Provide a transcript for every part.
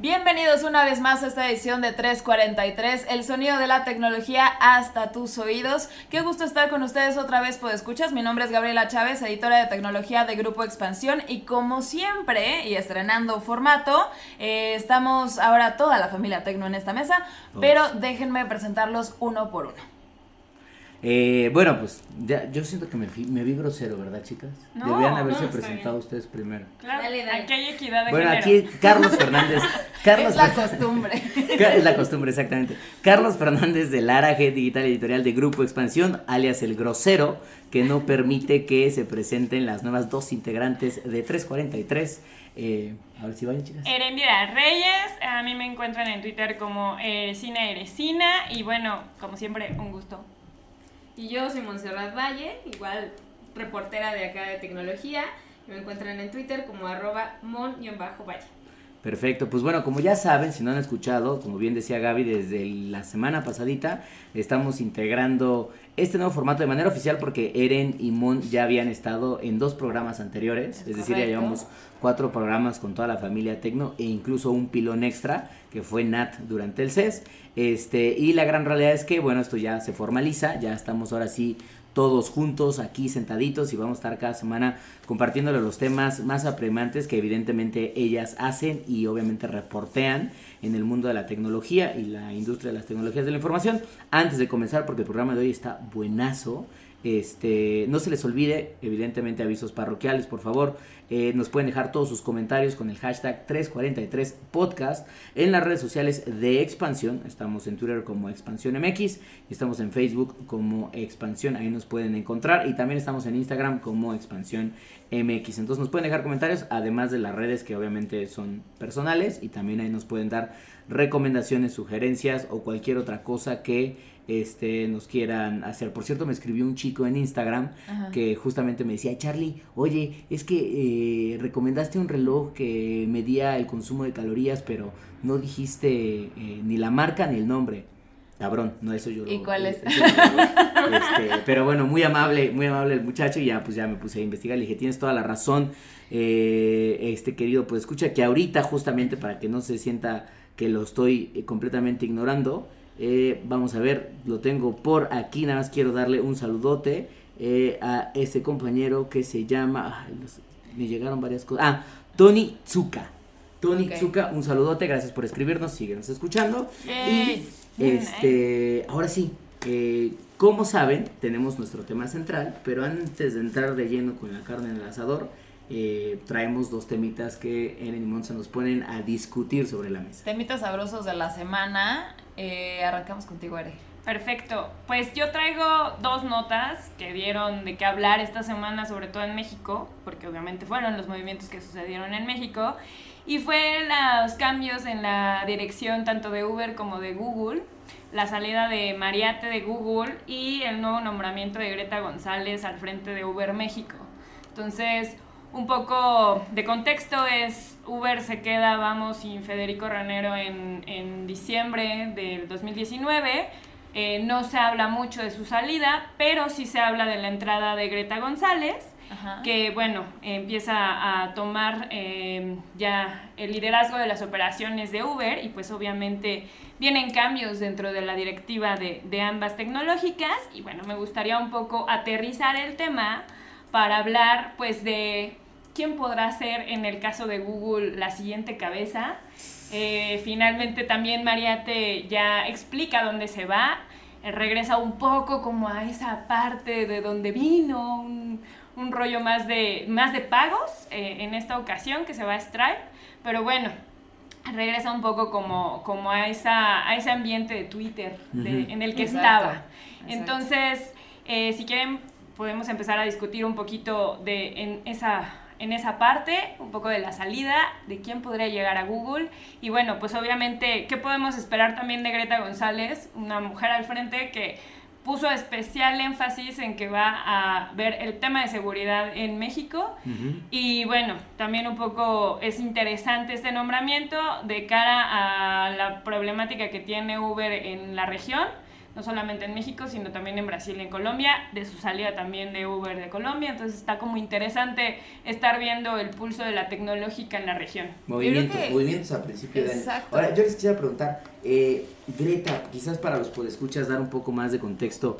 Bienvenidos una vez más a esta edición de 343, el sonido de la tecnología hasta tus oídos. Qué gusto estar con ustedes otra vez, por escuchas. Mi nombre es Gabriela Chávez, editora de tecnología de Grupo Expansión y como siempre, y estrenando formato, eh, estamos ahora toda la familia Tecno en esta mesa, pero déjenme presentarlos uno por uno. Eh, bueno, pues ya, yo siento que me, me vi grosero, ¿verdad, chicas? No, Deberían haberse no, presentado bien. ustedes primero. Claro, Dale, dale. aquí hay equidad de Bueno, género. aquí Carlos Fernández. Carlos es la costumbre. Es la costumbre, exactamente. Carlos Fernández de Lara G Digital Editorial de Grupo Expansión, alias El Grosero, que no permite que se presenten las nuevas dos integrantes de 343. Eh, a ver si vayan, chicas. Erendira Reyes, a mí me encuentran en Twitter como Eresina Eresina y bueno, como siempre, un gusto. Y yo soy Montserrat Valle, igual reportera de acá de tecnología. Y me encuentran en Twitter como arroba mon-valle. Perfecto, pues bueno, como ya saben, si no han escuchado, como bien decía Gaby, desde la semana pasadita estamos integrando este nuevo formato de manera oficial porque Eren y Mon ya habían estado en dos programas anteriores, es, decir, ya llevamos cuatro programas con toda la familia Tecno e incluso un pilón extra que fue Nat durante el CES. Este, y la gran realidad es que, bueno, esto ya se formaliza, ya estamos ahora sí todos juntos aquí sentaditos y vamos a estar cada semana compartiéndole los temas más apremiantes que evidentemente ellas hacen y obviamente reportean en el mundo de la tecnología y la industria de las tecnologías de la información. Antes de comenzar, porque el programa de hoy está buenazo, este, no se les olvide, evidentemente avisos parroquiales, por favor, eh, nos pueden dejar todos sus comentarios con el hashtag 343podcast en las redes sociales de Expansión. Estamos en Twitter como Expansión MX y estamos en Facebook como Expansión. Ahí nos pueden encontrar y también estamos en Instagram como Expansión MX. Entonces nos pueden dejar comentarios, además de las redes que obviamente son personales y también ahí nos pueden dar recomendaciones, sugerencias o cualquier otra cosa que este, nos quieran hacer. Por cierto, me escribió un chico en Instagram Ajá. que justamente me decía, Charlie, oye, es que eh, recomendaste un reloj que medía el consumo de calorías, pero no dijiste eh, ni la marca ni el nombre. Cabrón, no, eso yo lo- ¿Y cuál es? eso yo lo- este, pero bueno, muy amable, muy amable el muchacho y ya pues ya me puse a investigar, le dije, tienes toda la razón, eh, este querido, pues escucha que ahorita justamente para que no se sienta que lo estoy eh, completamente ignorando, eh, vamos a ver, lo tengo por aquí, nada más quiero darle un saludote eh, a ese compañero que se llama, ay, los- me llegaron varias cosas, ah, Tony Tsuka. Tony Ok. Tsuka, un saludote, gracias por escribirnos, síguenos escuchando. Y este, ahora sí, eh, como saben, tenemos nuestro tema central, pero antes de entrar de lleno con la carne en el asador, eh, traemos dos temitas que Eren y Monza nos ponen a discutir sobre la mesa. Temitas sabrosos de la semana. Eh, arrancamos contigo, Ere. Perfecto, pues yo traigo dos notas que dieron de qué hablar esta semana, sobre todo en México, porque obviamente fueron los movimientos que sucedieron en México, y fue los cambios en la dirección tanto de Uber como de Google, la salida de Mariate de Google y el nuevo nombramiento de Greta González al frente de Uber México. Entonces, un poco de contexto es Uber se queda, vamos, sin Federico Ranero en, en diciembre del 2019. Eh, no se habla mucho de su salida, pero sí se habla de la entrada de Greta González, Ajá. que bueno, empieza a tomar eh, ya el liderazgo de las operaciones de Uber y pues obviamente vienen cambios dentro de la directiva de, de ambas tecnológicas y bueno, me gustaría un poco aterrizar el tema para hablar pues de quién podrá ser en el caso de Google la siguiente cabeza. Eh, finalmente también Mariate ya explica dónde se va, eh, regresa un poco como a esa parte de donde vino, un, un rollo más de, más de pagos eh, en esta ocasión que se va a Stripe, pero bueno, regresa un poco como, como a, esa, a ese ambiente de Twitter de- en el que Exacto, estaba. Entonces, eh, si quieren, podemos empezar a discutir un poquito de en esa, en esa parte, un poco de la salida, de quién podría llegar a Google. Y bueno, pues obviamente, ¿qué podemos esperar también de Greta González? Una mujer al frente que puso especial énfasis en que va a ver el tema de seguridad en México y bueno, también un poco es interesante este nombramiento de cara a la problemática que tiene Uber en la región, no solamente en México, sino también en Brasil y en Colombia, de su salida también de Uber de Colombia, entonces está como interesante estar viendo el pulso de la tecnológica en la región. Movimientos, que- movimientos al principio de año. Exacto. Ahora, yo les quisiera preguntar, eh, Greta, quizás para los podescuchas dar un poco más de contexto.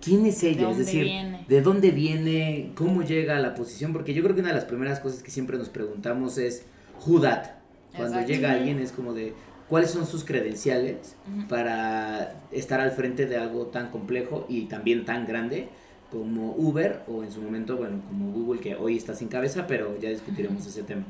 ¿Quién es ella? dónde es decir, viene? ¿de dónde viene? ¿Cómo llega a la posición? Porque yo creo que una de las primeras cosas que siempre nos preguntamos es, ¿who that? Cuando Exacto. llega alguien es como de, ¿cuáles son sus credenciales para estar al frente de algo tan complejo y también tan grande como Uber o en su momento, bueno, como Google que hoy está sin cabeza, pero ya discutiremos ese tema.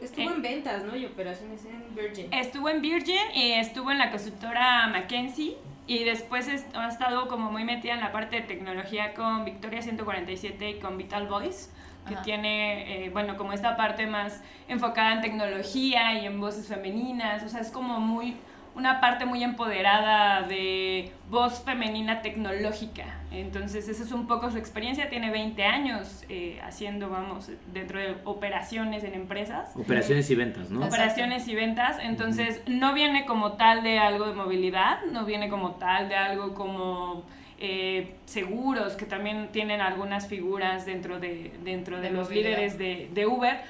Estuvo Eh. en ventas, ¿no? Y operaciones en Virgin. Estuvo en Virgin y estuvo en la consultora McKinsey y después es- ha estado como muy metida en la parte de tecnología con Victoria 147 y con Vital Voice, que Ajá. tiene, eh, bueno, como esta parte más enfocada en tecnología y en voces femeninas, o sea, es como muy una parte muy empoderada de voz femenina tecnológica. Entonces, esa es un poco su experiencia. Tiene 20 años eh, haciendo, vamos, dentro de operaciones en empresas Operaciones y ventas, ¿no? Operaciones y ventas, entonces no viene como tal de algo de movilidad, no viene como tal de algo como eh, seguros, que también tienen algunas figuras dentro de, dentro de, De los movilidad. líderes de, de Uber,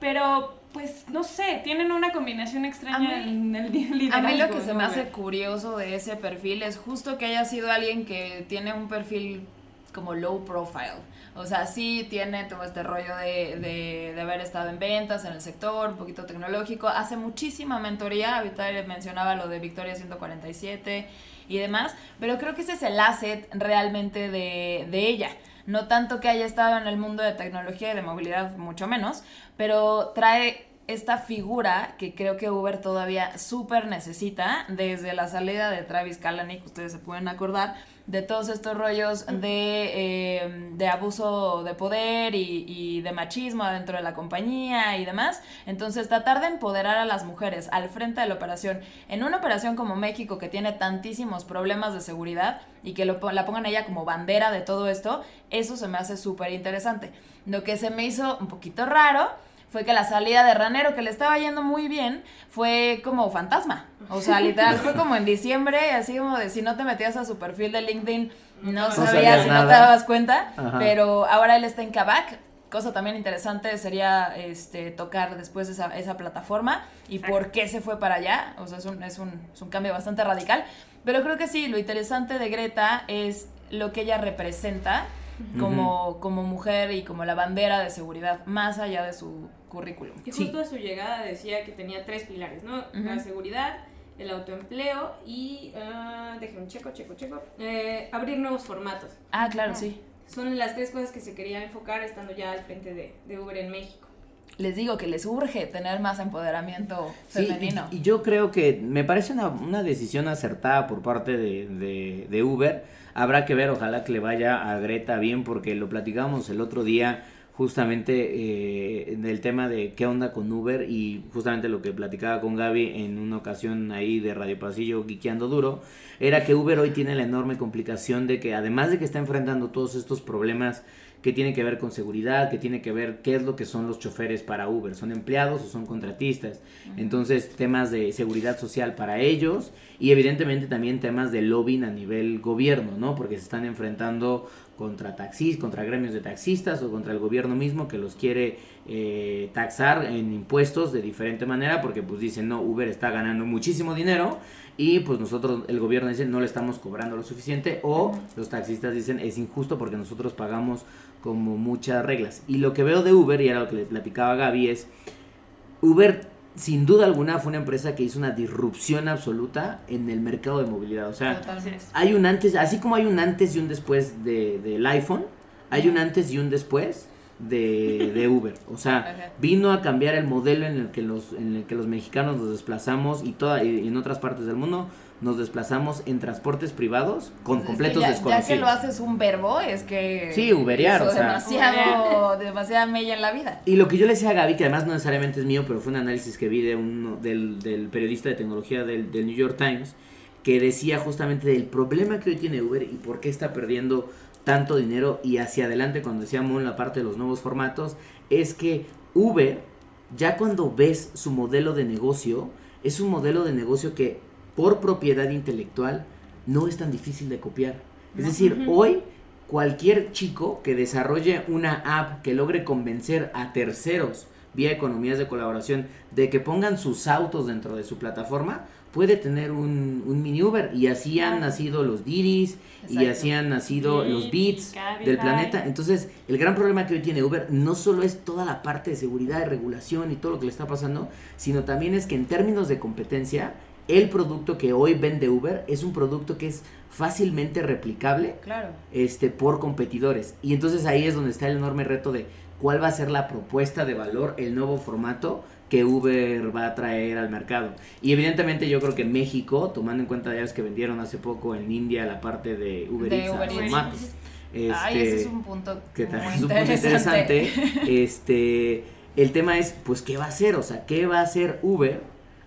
pero pues no sé, tienen una combinación extraña mí- en el liderazgo. A mí lo que se me hace curioso de ese perfil es justo que haya sido alguien que tiene un perfil como low profile. O sea, sí tiene todo este rollo de, de, de haber estado en ventas, en el sector, un poquito tecnológico. Hace muchísima mentoría. Ahorita mencionaba lo de Victoria 147 y demás. Pero creo que ese es el asset realmente de, de ella. No tanto que haya estado en el mundo de tecnología y de movilidad, mucho menos, pero trae esta figura que creo que Uber todavía súper necesita desde la salida de Travis Kalanick, ustedes se pueden acordar, de todos estos rollos de, eh, de abuso de poder y, y de machismo dentro de la compañía y demás. Entonces, tratar de empoderar a las mujeres al frente de la operación, en una operación como México que tiene tantísimos problemas de seguridad y que lo, la pongan ella como bandera de todo esto, eso se me hace súper interesante. Lo que se me hizo un poquito raro fue que la salida de Ranero, que le estaba yendo muy bien, fue como fantasma. O sea, literal, fue como en diciembre, así como de si no te metías a su perfil de LinkedIn, no, No sabías si no te dabas cuenta. Ajá. Pero ahora él está en Kavak. Cosa también interesante sería este, tocar después esa, esa plataforma y Exacto. por qué se fue para allá. O sea, es un, es, un, es un cambio bastante radical. Pero creo que sí, lo interesante de Greta es lo que ella representa como, como mujer y como la bandera de seguridad, más allá de su currículum. Y Sí. justo a su llegada decía que tenía tres pilares, ¿no? La Ujú. seguridad, el autoempleo y, ah, déjenme checo, checo, checo, eh, abrir nuevos formatos. Ah, claro, sí. Son las tres cosas que se quería enfocar estando ya al frente de, de Uber en México. Les digo que les urge tener más empoderamiento Sí, femenino. y, y yo creo que me parece una, una decisión acertada por parte de, de- de Uber. Habrá que ver, ojalá que le vaya a Greta bien, porque lo platicamos el otro día justamente eh, del tema de qué onda con Uber y justamente lo que platicaba con Gaby en una ocasión ahí de Radio Pasillo Guiqueando Duro, era que Uber hoy tiene la enorme complicación de que además de que está enfrentando todos estos problemas que tiene que ver con seguridad, que tiene que ver qué es lo que son los choferes para Uber, son empleados o son contratistas. Entonces, temas de seguridad social para ellos y evidentemente también temas de lobbying a nivel gobierno, ¿no? Porque se están enfrentando contra taxis, contra gremios de taxistas o contra el gobierno mismo que los quiere eh, taxar en impuestos de diferente manera porque pues dicen, no, Uber está ganando muchísimo dinero y pues nosotros, el gobierno dice, no le estamos cobrando lo suficiente o los taxistas dicen, es injusto porque nosotros pagamos como muchas reglas. Y lo que veo de Uber, y era lo que le platicaba Gaby, es Uber sin duda alguna fue una empresa que hizo una disrupción absoluta en el mercado de movilidad. O sea, Totalmente. hay un antes, así como hay un antes y un después de, del iPhone, hay un antes y un después de, de Uber. O sea, vino a cambiar el modelo en el que los, en el que los mexicanos nos desplazamos y, toda, y en otras partes del mundo nos desplazamos en transportes privados con Es que completos ya, desconocidos. Ya que lo haces un verbo, es que. Sí, uberear, hizo o sea. Demasiado, demasiada mella en la vida. Y lo que yo le decía a Gaby, que además no necesariamente es mío, pero fue un análisis que vi de un, del, del periodista de tecnología del, del New York Times, que decía justamente del problema que hoy tiene Uber y por qué está perdiendo tanto dinero y hacia adelante cuando decíamos la parte de los nuevos formatos, es que Uber, ya cuando ves su modelo de negocio, es un modelo de negocio que por propiedad intelectual no es tan difícil de copiar. Es decir, hoy cualquier chico que desarrolle una app que logre convencer a terceros vía economías de colaboración de que pongan sus autos dentro de su plataforma, puede tener un, un mini Uber. Y así han nacido los Didis y Exacto. así han nacido los Beats Cabify. del planeta. Entonces, el gran problema que hoy tiene Uber no solo es toda la parte de seguridad, de regulación y todo lo que le está pasando, sino también es que en términos de competencia, el producto que hoy vende Uber es un producto que es fácilmente replicable Claro. este, por competidores. Y entonces ahí es donde está el enorme reto de cuál va a ser la propuesta de valor, el nuevo formato que Uber va a traer al mercado. Y evidentemente yo creo que México, tomando en cuenta ya ves que vendieron hace poco en India la parte de Uber De Eats Uber. Ay, Este, ese es un punto ¿Qué tal? muy Es un punto interesante. interesante. Este, el tema es, pues, ¿qué va a hacer? O sea, ¿qué va a hacer Uber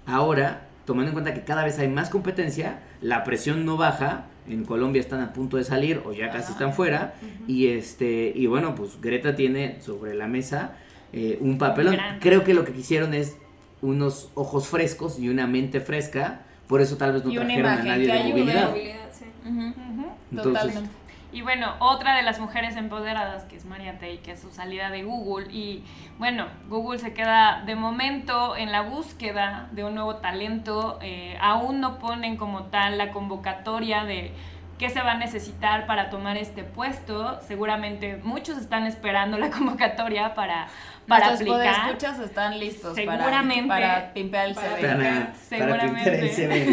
ahora, tomando en cuenta que cada vez hay más competencia, la presión no baja, en Colombia están a punto de salir o ya casi están fuera, y este, y bueno, pues Greta tiene sobre la mesa eh, un papelón. Creo que lo que quisieron es unos ojos frescos y una mente fresca, por eso tal vez no trajeron a nadie de movilidad. Movilidad, sí. Ujú, Ujú. Entonces, Totalmente. Y bueno, otra de las mujeres empoderadas, que es María Tay, que es su salida de Google. Y bueno, Google se queda de momento en la búsqueda de un nuevo talento. Eh, aún no ponen como tal la convocatoria de qué se va a necesitar para tomar este puesto. Seguramente muchos están esperando la convocatoria para, para Nuestros aplicar. podescuchas están listos para- Seguramente. para, pimpear el Para CV. Para, para Seguramente. pintar el CV,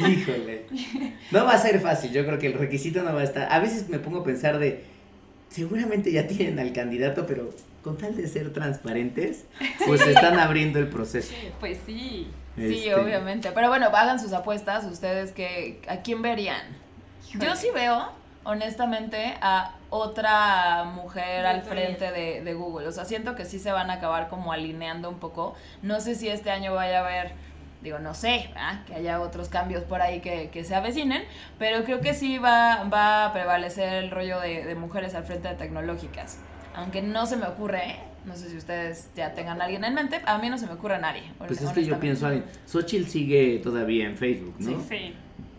¿no? Híjole. No va a ser fácil, yo creo que el requisito no va a estar. A veces me pongo a pensar de, seguramente ya tienen al candidato, pero con tal de ser transparentes, pues están abriendo el proceso. Pues sí. Sí, Este, obviamente. Pero bueno, hagan sus apuestas. Ustedes que ¿a quién verían? Yo sí veo, honestamente, a otra mujer al frente de, de Google. O sea, siento que sí se van a acabar como alineando un poco. No sé si este año vaya a haber, digo, no sé, ¿verdad? que haya otros cambios por ahí que, que se avecinen, pero creo que sí va, va a prevalecer el rollo de, de mujeres al frente de tecnológicas. Aunque no se me ocurre, ¿eh? no sé si ustedes ya tengan a alguien en mente, a mí no se me ocurre a nadie. Pues es que yo pienso, alguien, Xochitl sigue todavía en Facebook, ¿no? Sí. Sí.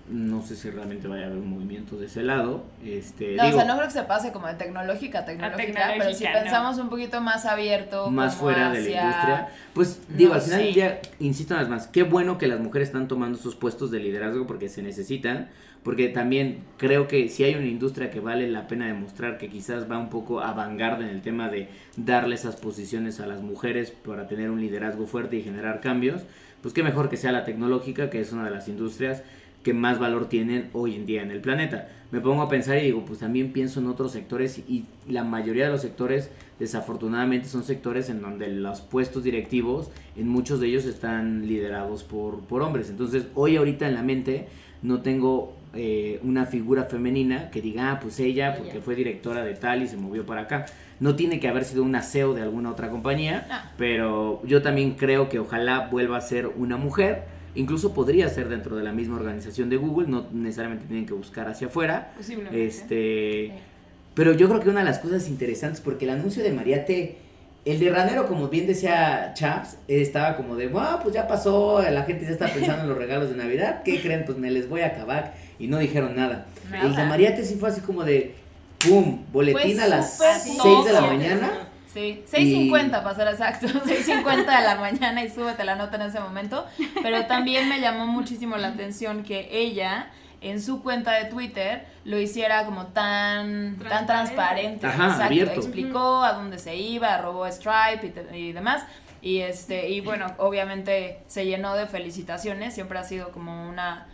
No sé si realmente vaya a haber un movimiento de ese lado. Este, No, digo, o sea, no creo que se pase como de tecnológica a tecnológica, pero si no. pensamos un poquito más abierto, más fuera de la industria. Pues digo, No al final día, insisto una vez más, qué bueno que las mujeres están tomando sus puestos de liderazgo porque se necesitan, porque también creo que si hay una industria que vale la pena demostrar que quizás va un poco a vanguardia en el tema de darle esas posiciones a las mujeres para tener un liderazgo fuerte y generar cambios, pues qué mejor que sea la tecnológica, que es una de las industrias que más valor tienen hoy en día en el planeta. Me pongo a pensar y digo, pues también pienso en otros sectores y la mayoría de los sectores desafortunadamente son sectores en donde los puestos directivos en muchos de ellos están liderados por, por hombres. Entonces hoy ahorita en la mente no tengo eh, una figura femenina que diga, ah, pues ella, porque fue directora de tal y se movió para acá. No tiene que haber sido una CEO de alguna otra compañía, No. pero yo también creo que ojalá vuelva a ser una mujer. Incluso podría ser dentro de la misma organización de Google, no necesariamente tienen que buscar hacia afuera. Posiblemente. Este, pero yo creo que una de las cosas interesantes, porque el anuncio de Mariate, el de Ranero, como bien decía Chaps, estaba como de, wow, pues ya pasó, la gente ya está pensando en los regalos de Navidad, ¿qué creen? Pues me les voy a acabar y no dijeron nada. Nada. El de Mariate sí fue así como de, pum, boletín a las súper 6 de la mañana. Sí, 6.50 para ser exacto, 6.50 de la mañana y súbete la nota en ese momento. Pero también me llamó muchísimo la atención que ella en su cuenta de Twitter lo hiciera como tan tan Transparente. transparente. Ajá, Exacto, abierto. explicó a dónde se iba, robó Stripe y, te- y demás. Y este y bueno, obviamente se llenó de felicitaciones, siempre ha sido como una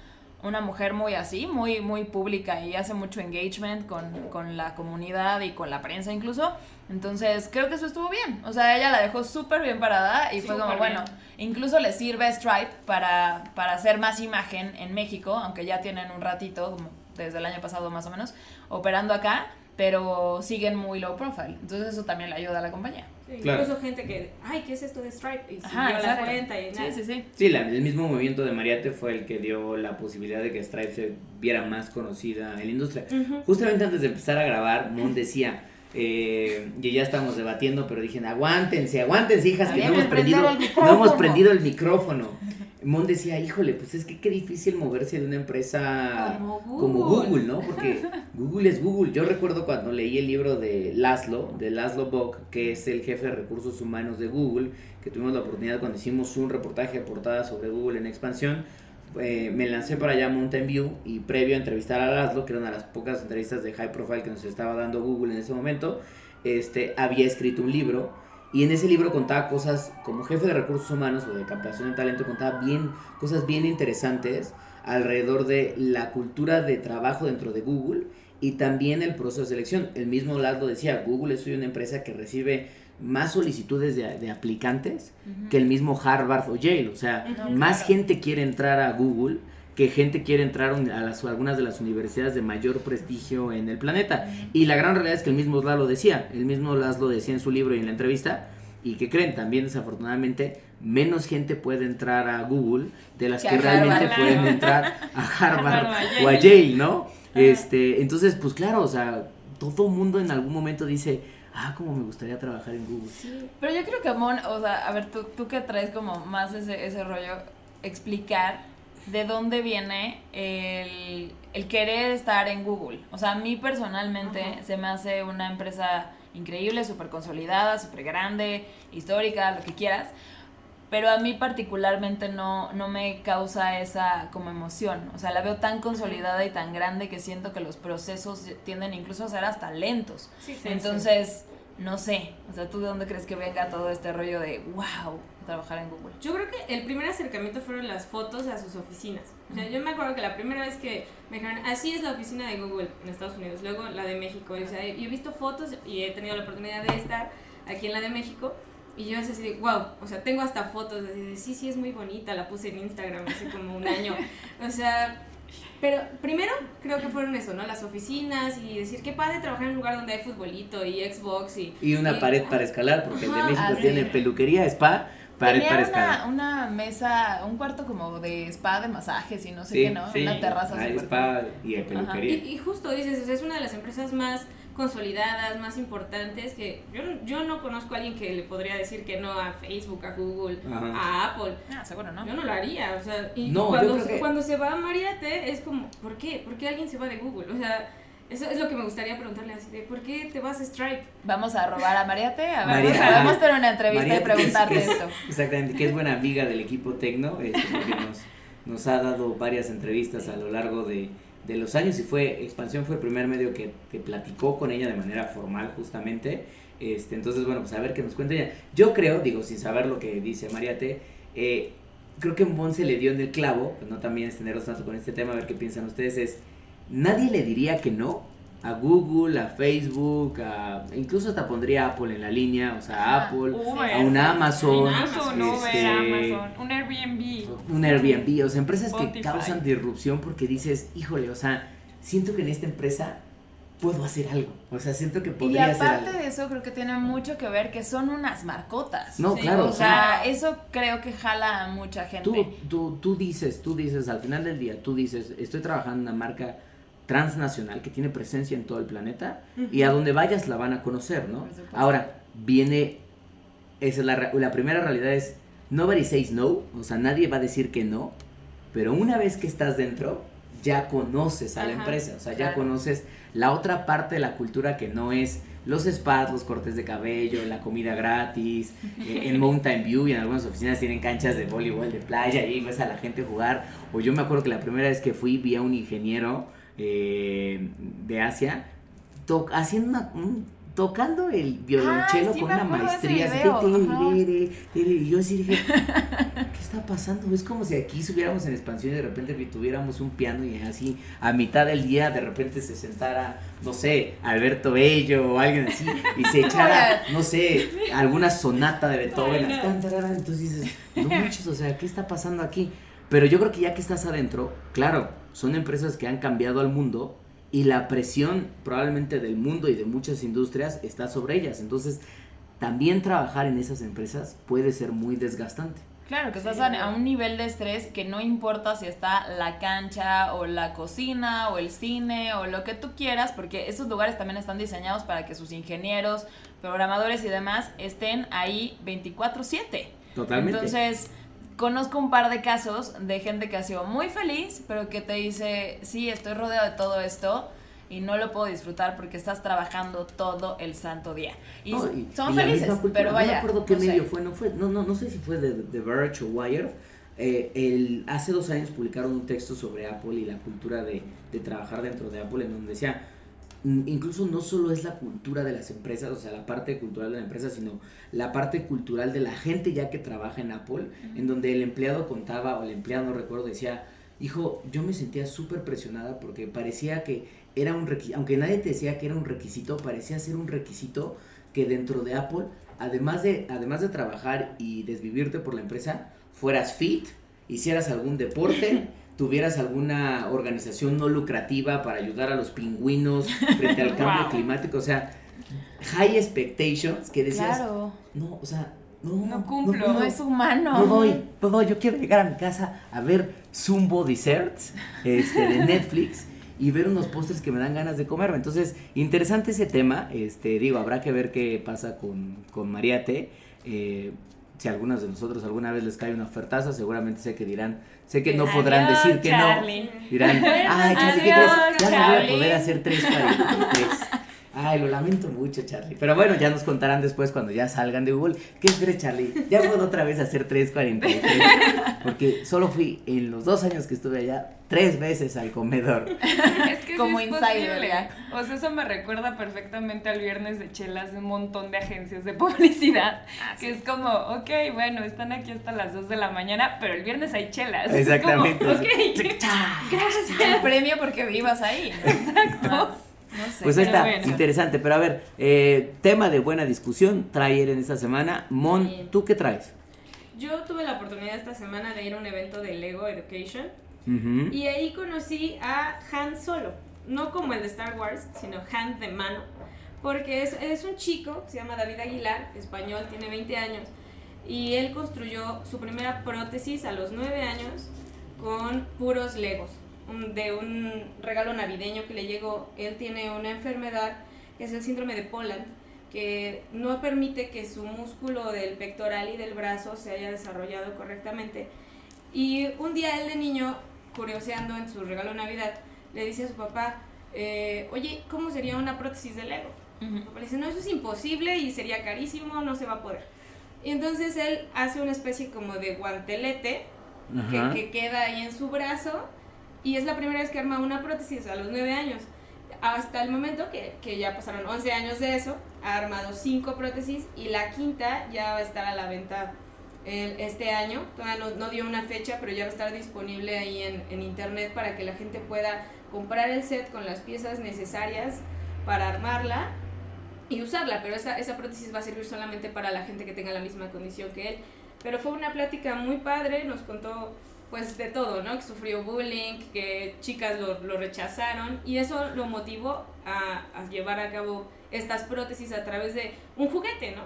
una mujer muy así, muy, muy pública y hace mucho engagement con, con la comunidad y con la prensa incluso. Entonces creo que eso estuvo bien. O sea, ella la dejó súper bien parada y fue como, bueno, bien. incluso le sirve Stripe para, para hacer más imagen en México, aunque ya tienen un ratito, como desde el año pasado más o menos, operando acá. pero siguen muy low profile. Entonces eso también le ayuda a la compañía. Sí, Claro. Incluso gente que, ay, ¿qué es esto de Stripe? Y Ajá, siguió la cuenta y nada. Sí, sí, sí. Sí, la- el mismo movimiento de Mariate fue el que dio la posibilidad de que Stripe se viera más conocida en la industria. Justamente antes de empezar a grabar, Mon decía, eh, y ya estamos debatiendo, pero dije, aguántense, aguántense, hijas, que no hemos, prendido, no micrófono". hemos prendido el micrófono. Mon decía, híjole, pues es que qué difícil moverse de una empresa Como. Google, ¿no? Porque Google es Google. Yo recuerdo cuando leí el libro de Laszlo, de Laszlo Bock, que es el jefe de recursos humanos de Google, que tuvimos la oportunidad cuando hicimos un reportaje de portada sobre Google en expansión, eh, me lancé para allá a Mountain View y previo a entrevistar a Laszlo, que era una de las pocas entrevistas de high profile que nos estaba dando Google en ese momento, este, había escrito un libro y en ese libro contaba cosas, como jefe de recursos humanos o de captación de talento, contaba bien, cosas bien interesantes alrededor de la cultura de trabajo dentro de Google y también el proceso de selección. El mismo Laszlo decía, Google es una empresa que recibe más solicitudes de, de aplicantes que el mismo Harvard o Yale. O sea, más Claro. gente quiere entrar a Google que gente quiere entrar a las, a algunas de las universidades de mayor prestigio en el planeta. Y la gran realidad es que el mismo Laszlo decía, el mismo Laszlo decía en su libro y en la entrevista, y que creen también desafortunadamente, menos gente puede entrar a Google de las Que realmente Harvard. pueden entrar a Harvard Harvard o a Yale, ¿no? Este, entonces, pues claro, o sea, todo mundo en algún momento dice, ah, como me gustaría trabajar en Google. Sí. Pero yo creo que Mon, o sea, a ver, tú, tú que traes como más ese, ese rollo, explicar de dónde viene el, el querer estar en Google. O sea, a mí personalmente Ajá. se me hace una empresa increíble, súper consolidada, súper grande, histórica, lo que quieras. Pero a mí particularmente no, no me causa esa como emoción. O sea, la veo tan consolidada y tan grande que siento que los procesos tienden incluso a ser hasta lentos. Sí, sí, Entonces, no sé, o sea, ¿tú de dónde crees que venga todo este rollo de, wow, trabajar en Google? Yo creo que el primer acercamiento fueron las fotos a sus oficinas. O sea, yo me acuerdo que la primera vez que me dijeron, así es la oficina de Google en Estados Unidos, luego la de México. O sea, y he visto fotos y he tenido la oportunidad de estar aquí en la de México. Y yo así de, wow, o sea, tengo hasta fotos así de, sí, sí, es muy bonita, la puse en Instagram hace como un año. O sea, pero primero creo que fueron eso, ¿no? Las oficinas y decir, qué padre trabajar en un lugar donde hay futbolito y Xbox y... Y una y- pared para escalar, porque el de México ah, tiene peluquería, spa, pared Tenía para una, escalar. una mesa, un cuarto como de spa de masajes y no sé Sí, qué, ¿no? sí. Una terraza Hay spa y hay peluquería. Y, y justo dices, es una de las empresas más consolidadas, más importantes, que yo, no- yo no conozco a alguien que le podría decir que no a Facebook, a Google, Ajá. a Apple. Ah, seguro, ¿no? Yo no lo haría, o sea, y No, cuando, que- cuando se va a Mariate es como, ¿por qué? ¿Por qué alguien se va de Google? O sea, eso es lo que me gustaría preguntarle así de, ¿por qué te vas a Stripe? Vamos a robar a Mariate, a ver, María- vamos a tener una entrevista María, y es- esto. Exactamente, que es buena amiga del equipo Tecno, este, porque nos, nos ha dado varias entrevistas a lo largo de, de los años y fue, Expansión fue el primer medio que, que platicó con ella de manera formal justamente. Este, entonces, bueno, pues a ver qué nos cuenta ella. Yo creo, digo, sin saber lo que dice Mariate, eh, creo que Mon se le dio en el clavo, pues no también extenderos tanto con este tema, a ver qué piensan ustedes, es, nadie le diría que no a Google, a Facebook, a, incluso hasta pondría Apple en la línea, o sea, a Ajá. Apple, Uber. a un Amazon, Amazon, Uber, este, Amazon, un Airbnb. un Airbnb, o sea, empresas que causan disrupción porque dices, híjole, o sea, siento que en esta empresa puedo hacer algo, o sea, siento que Y podría hacer aparte algo. de eso, creo que tiene mucho que ver que son unas marcotas. No, Sí, claro, o sea, eso creo que jala a mucha gente. tú, tú, tú dices, tú dices, al final del día, tú dices, estoy trabajando en una marca transnacional que tiene presencia en todo el planeta y a donde vayas la van a conocer, ¿no? Ahora, viene, esa es la, la primera realidad es, nobody says no, o sea, nadie va a decir que no, pero una vez que estás dentro, ya conoces a la Ajá, empresa, o sea, ya claro. conoces la otra parte de la cultura que no es los spas, los cortes de cabello, la comida gratis, eh, en Mountain View y en algunas oficinas tienen canchas de voleibol de playa y ves a la gente jugar. O yo me acuerdo que la primera vez que fui vi a un ingeniero eh, de Asia to- haciendo una- un- tocando el violonchelo Ah, sí con una maestría. y yo así dije, ¿qué está pasando? Es como si aquí subiéramos en expansión y de repente tuviéramos un piano y así a mitad del día de repente se sentara, no sé, Alberto Bello o alguien así y se echara, no sé, alguna sonata de Beethoven. Entonces dices, no manches, o sea, ¿qué está pasando aquí? Pero yo creo que ya que estás adentro, claro, son empresas que han cambiado al mundo y la presión probablemente del mundo y de muchas industrias está sobre ellas. Entonces, también trabajar en esas empresas puede ser muy desgastante. Claro, que estás a, un nivel de estrés que no importa si está la cancha o la cocina o el cine o lo que tú quieras, porque esos lugares también están diseñados para que sus ingenieros, programadores y demás estén ahí 24/7. Totalmente. Entonces, conozco un par de casos de gente que ha sido muy feliz, pero que te dice, sí, estoy rodeado de todo esto y no lo puedo disfrutar porque estás trabajando todo el santo día. Y, son felices, pero vaya. No me acuerdo qué medio fue, no fue, no, no, no sé si fue de, The Verge o Wired. Eh, el, hace dos años publicaron un texto sobre Apple y la cultura de, de trabajar dentro de Apple en donde decía incluso no solo es la cultura de las empresas, o sea, la parte cultural de la empresa, sino la parte cultural de la gente ya que trabaja en Apple, en donde el empleado contaba, o el empleado, no recuerdo, decía, hijo, yo me sentía súper presionada porque parecía que era un requisito, aunque nadie te decía que era un requisito, parecía ser un requisito que dentro de Apple, además de, además de trabajar y desvivirte por la empresa, fueras fit, hicieras algún deporte, tuvieras alguna organización no lucrativa para ayudar a los pingüinos frente al cambio climático, o sea, high expectations que decías, no, o sea, no, no cumplo, no, es humano. No doy, no doy, yo quiero llegar a mi casa a ver Zumbo Desserts este, de Netflix y ver unos postres que me dan ganas de comerme. Entonces, interesante ese tema. Este, digo, habrá que ver qué pasa con, con Mariate. Eh, si a algunos de nosotros alguna vez les cae una ofertaza, seguramente sé que dirán, sé que no podrán decir que no. Dirán, ay, Charlie, Ya no voy a poder hacer tres para Ay, lo lamento mucho, Charlie. Pero bueno, ya nos contarán después cuando ya salgan de Google. ¿Qué crees, Charlie? Ya puedo otra vez hacer 3.43. Porque solo fui en los dos años que estuve allá tres veces al comedor. Es que Como insider. O sea, eso me recuerda perfectamente al viernes de chelas de un montón de agencias de publicidad. Ah, que es como, ok, bueno, están aquí hasta las 2 de la mañana, pero el viernes hay chelas. Exactamente. ok, gracias. El premio porque vivas ahí. Exacto pues está, interesante. Pero a ver, eh, tema de buena discusión, traer en esta semana. Mon, ¿tú qué traes? Yo tuve la oportunidad esta semana de ir a un evento de Lego Education y ahí conocí a Han Solo. No como el de Star Wars, sino Han de mano. Porque es, es un chico, se llama David Aguilar, español, tiene 20 años. Y él construyó su primera prótesis a los 9 años con puros Legos de un regalo navideño que le llegó, él tiene una enfermedad que es el síndrome de Poland, que no permite que su músculo del pectoral y del brazo se haya desarrollado correctamente. Y un día él de niño, curioseando en su regalo de Navidad, le dice a su papá, eh, oye, ¿cómo sería una prótesis de Lego? le dice, no, eso es imposible y sería carísimo, no se va a poder. Y entonces él hace una especie como de guantelete que, que, queda ahí en su brazo y es la primera vez que arma una prótesis a los 9 años. Hasta el momento que, que ya pasaron 11 años de eso, ha armado 5 prótesis y la quinta ya va a estar a la venta este año. Todavía no, no, dio una fecha, pero ya va a estar disponible ahí en, en, internet para que la gente pueda comprar el set con las piezas necesarias para armarla y usarla. Pero esa, esa prótesis va a servir solamente para la gente que tenga la misma condición que él. Pero fue una plática muy padre, nos contó pues de todo, ¿no? Que sufrió bullying, que chicas lo, lo rechazaron y eso lo motivó a, a, llevar a cabo estas prótesis a través de un juguete, ¿no?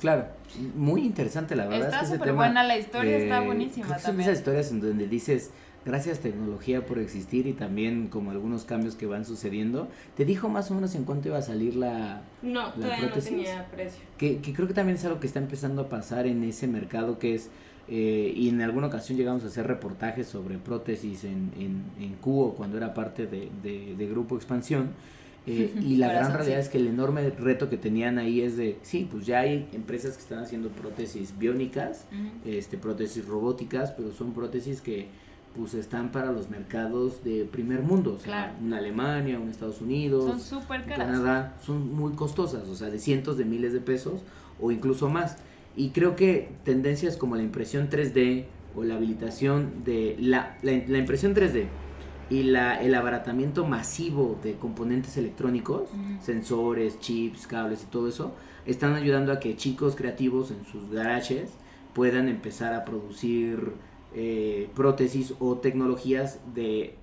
Claro, muy interesante la verdad. Está súper buena la historia, está buenísima también. Son esas historias en donde dices, gracias tecnología por existir y también como algunos cambios que van sucediendo. ¿Te dijo más o menos en cuánto iba a salir la No, todavía no tenía precio. Que, que creo que también es algo que está empezando a pasar en ese mercado que es eh, y en alguna ocasión llegamos a hacer reportajes sobre prótesis en, en, en Cubo cuando era parte de, de, Grupo Expansión. Eh, y la gran realidad es que el enorme reto que tenían ahí es de, sí, pues ya hay empresas que están haciendo prótesis biónicas, este, prótesis robóticas, pero son prótesis que pues están para los mercados de primer mundo, o sea, una Alemania, un Estados Unidos, son Canadá, son muy costosas, o sea, de cientos de miles de pesos o incluso más. Y creo que tendencias como la impresión 3D o la habilitación de la, la, impresión 3D y la, el abaratamiento masivo de componentes electrónicos, sensores, chips, cables y todo eso, están ayudando a que chicos creativos en sus garages puedan empezar a producir eh, prótesis o tecnologías de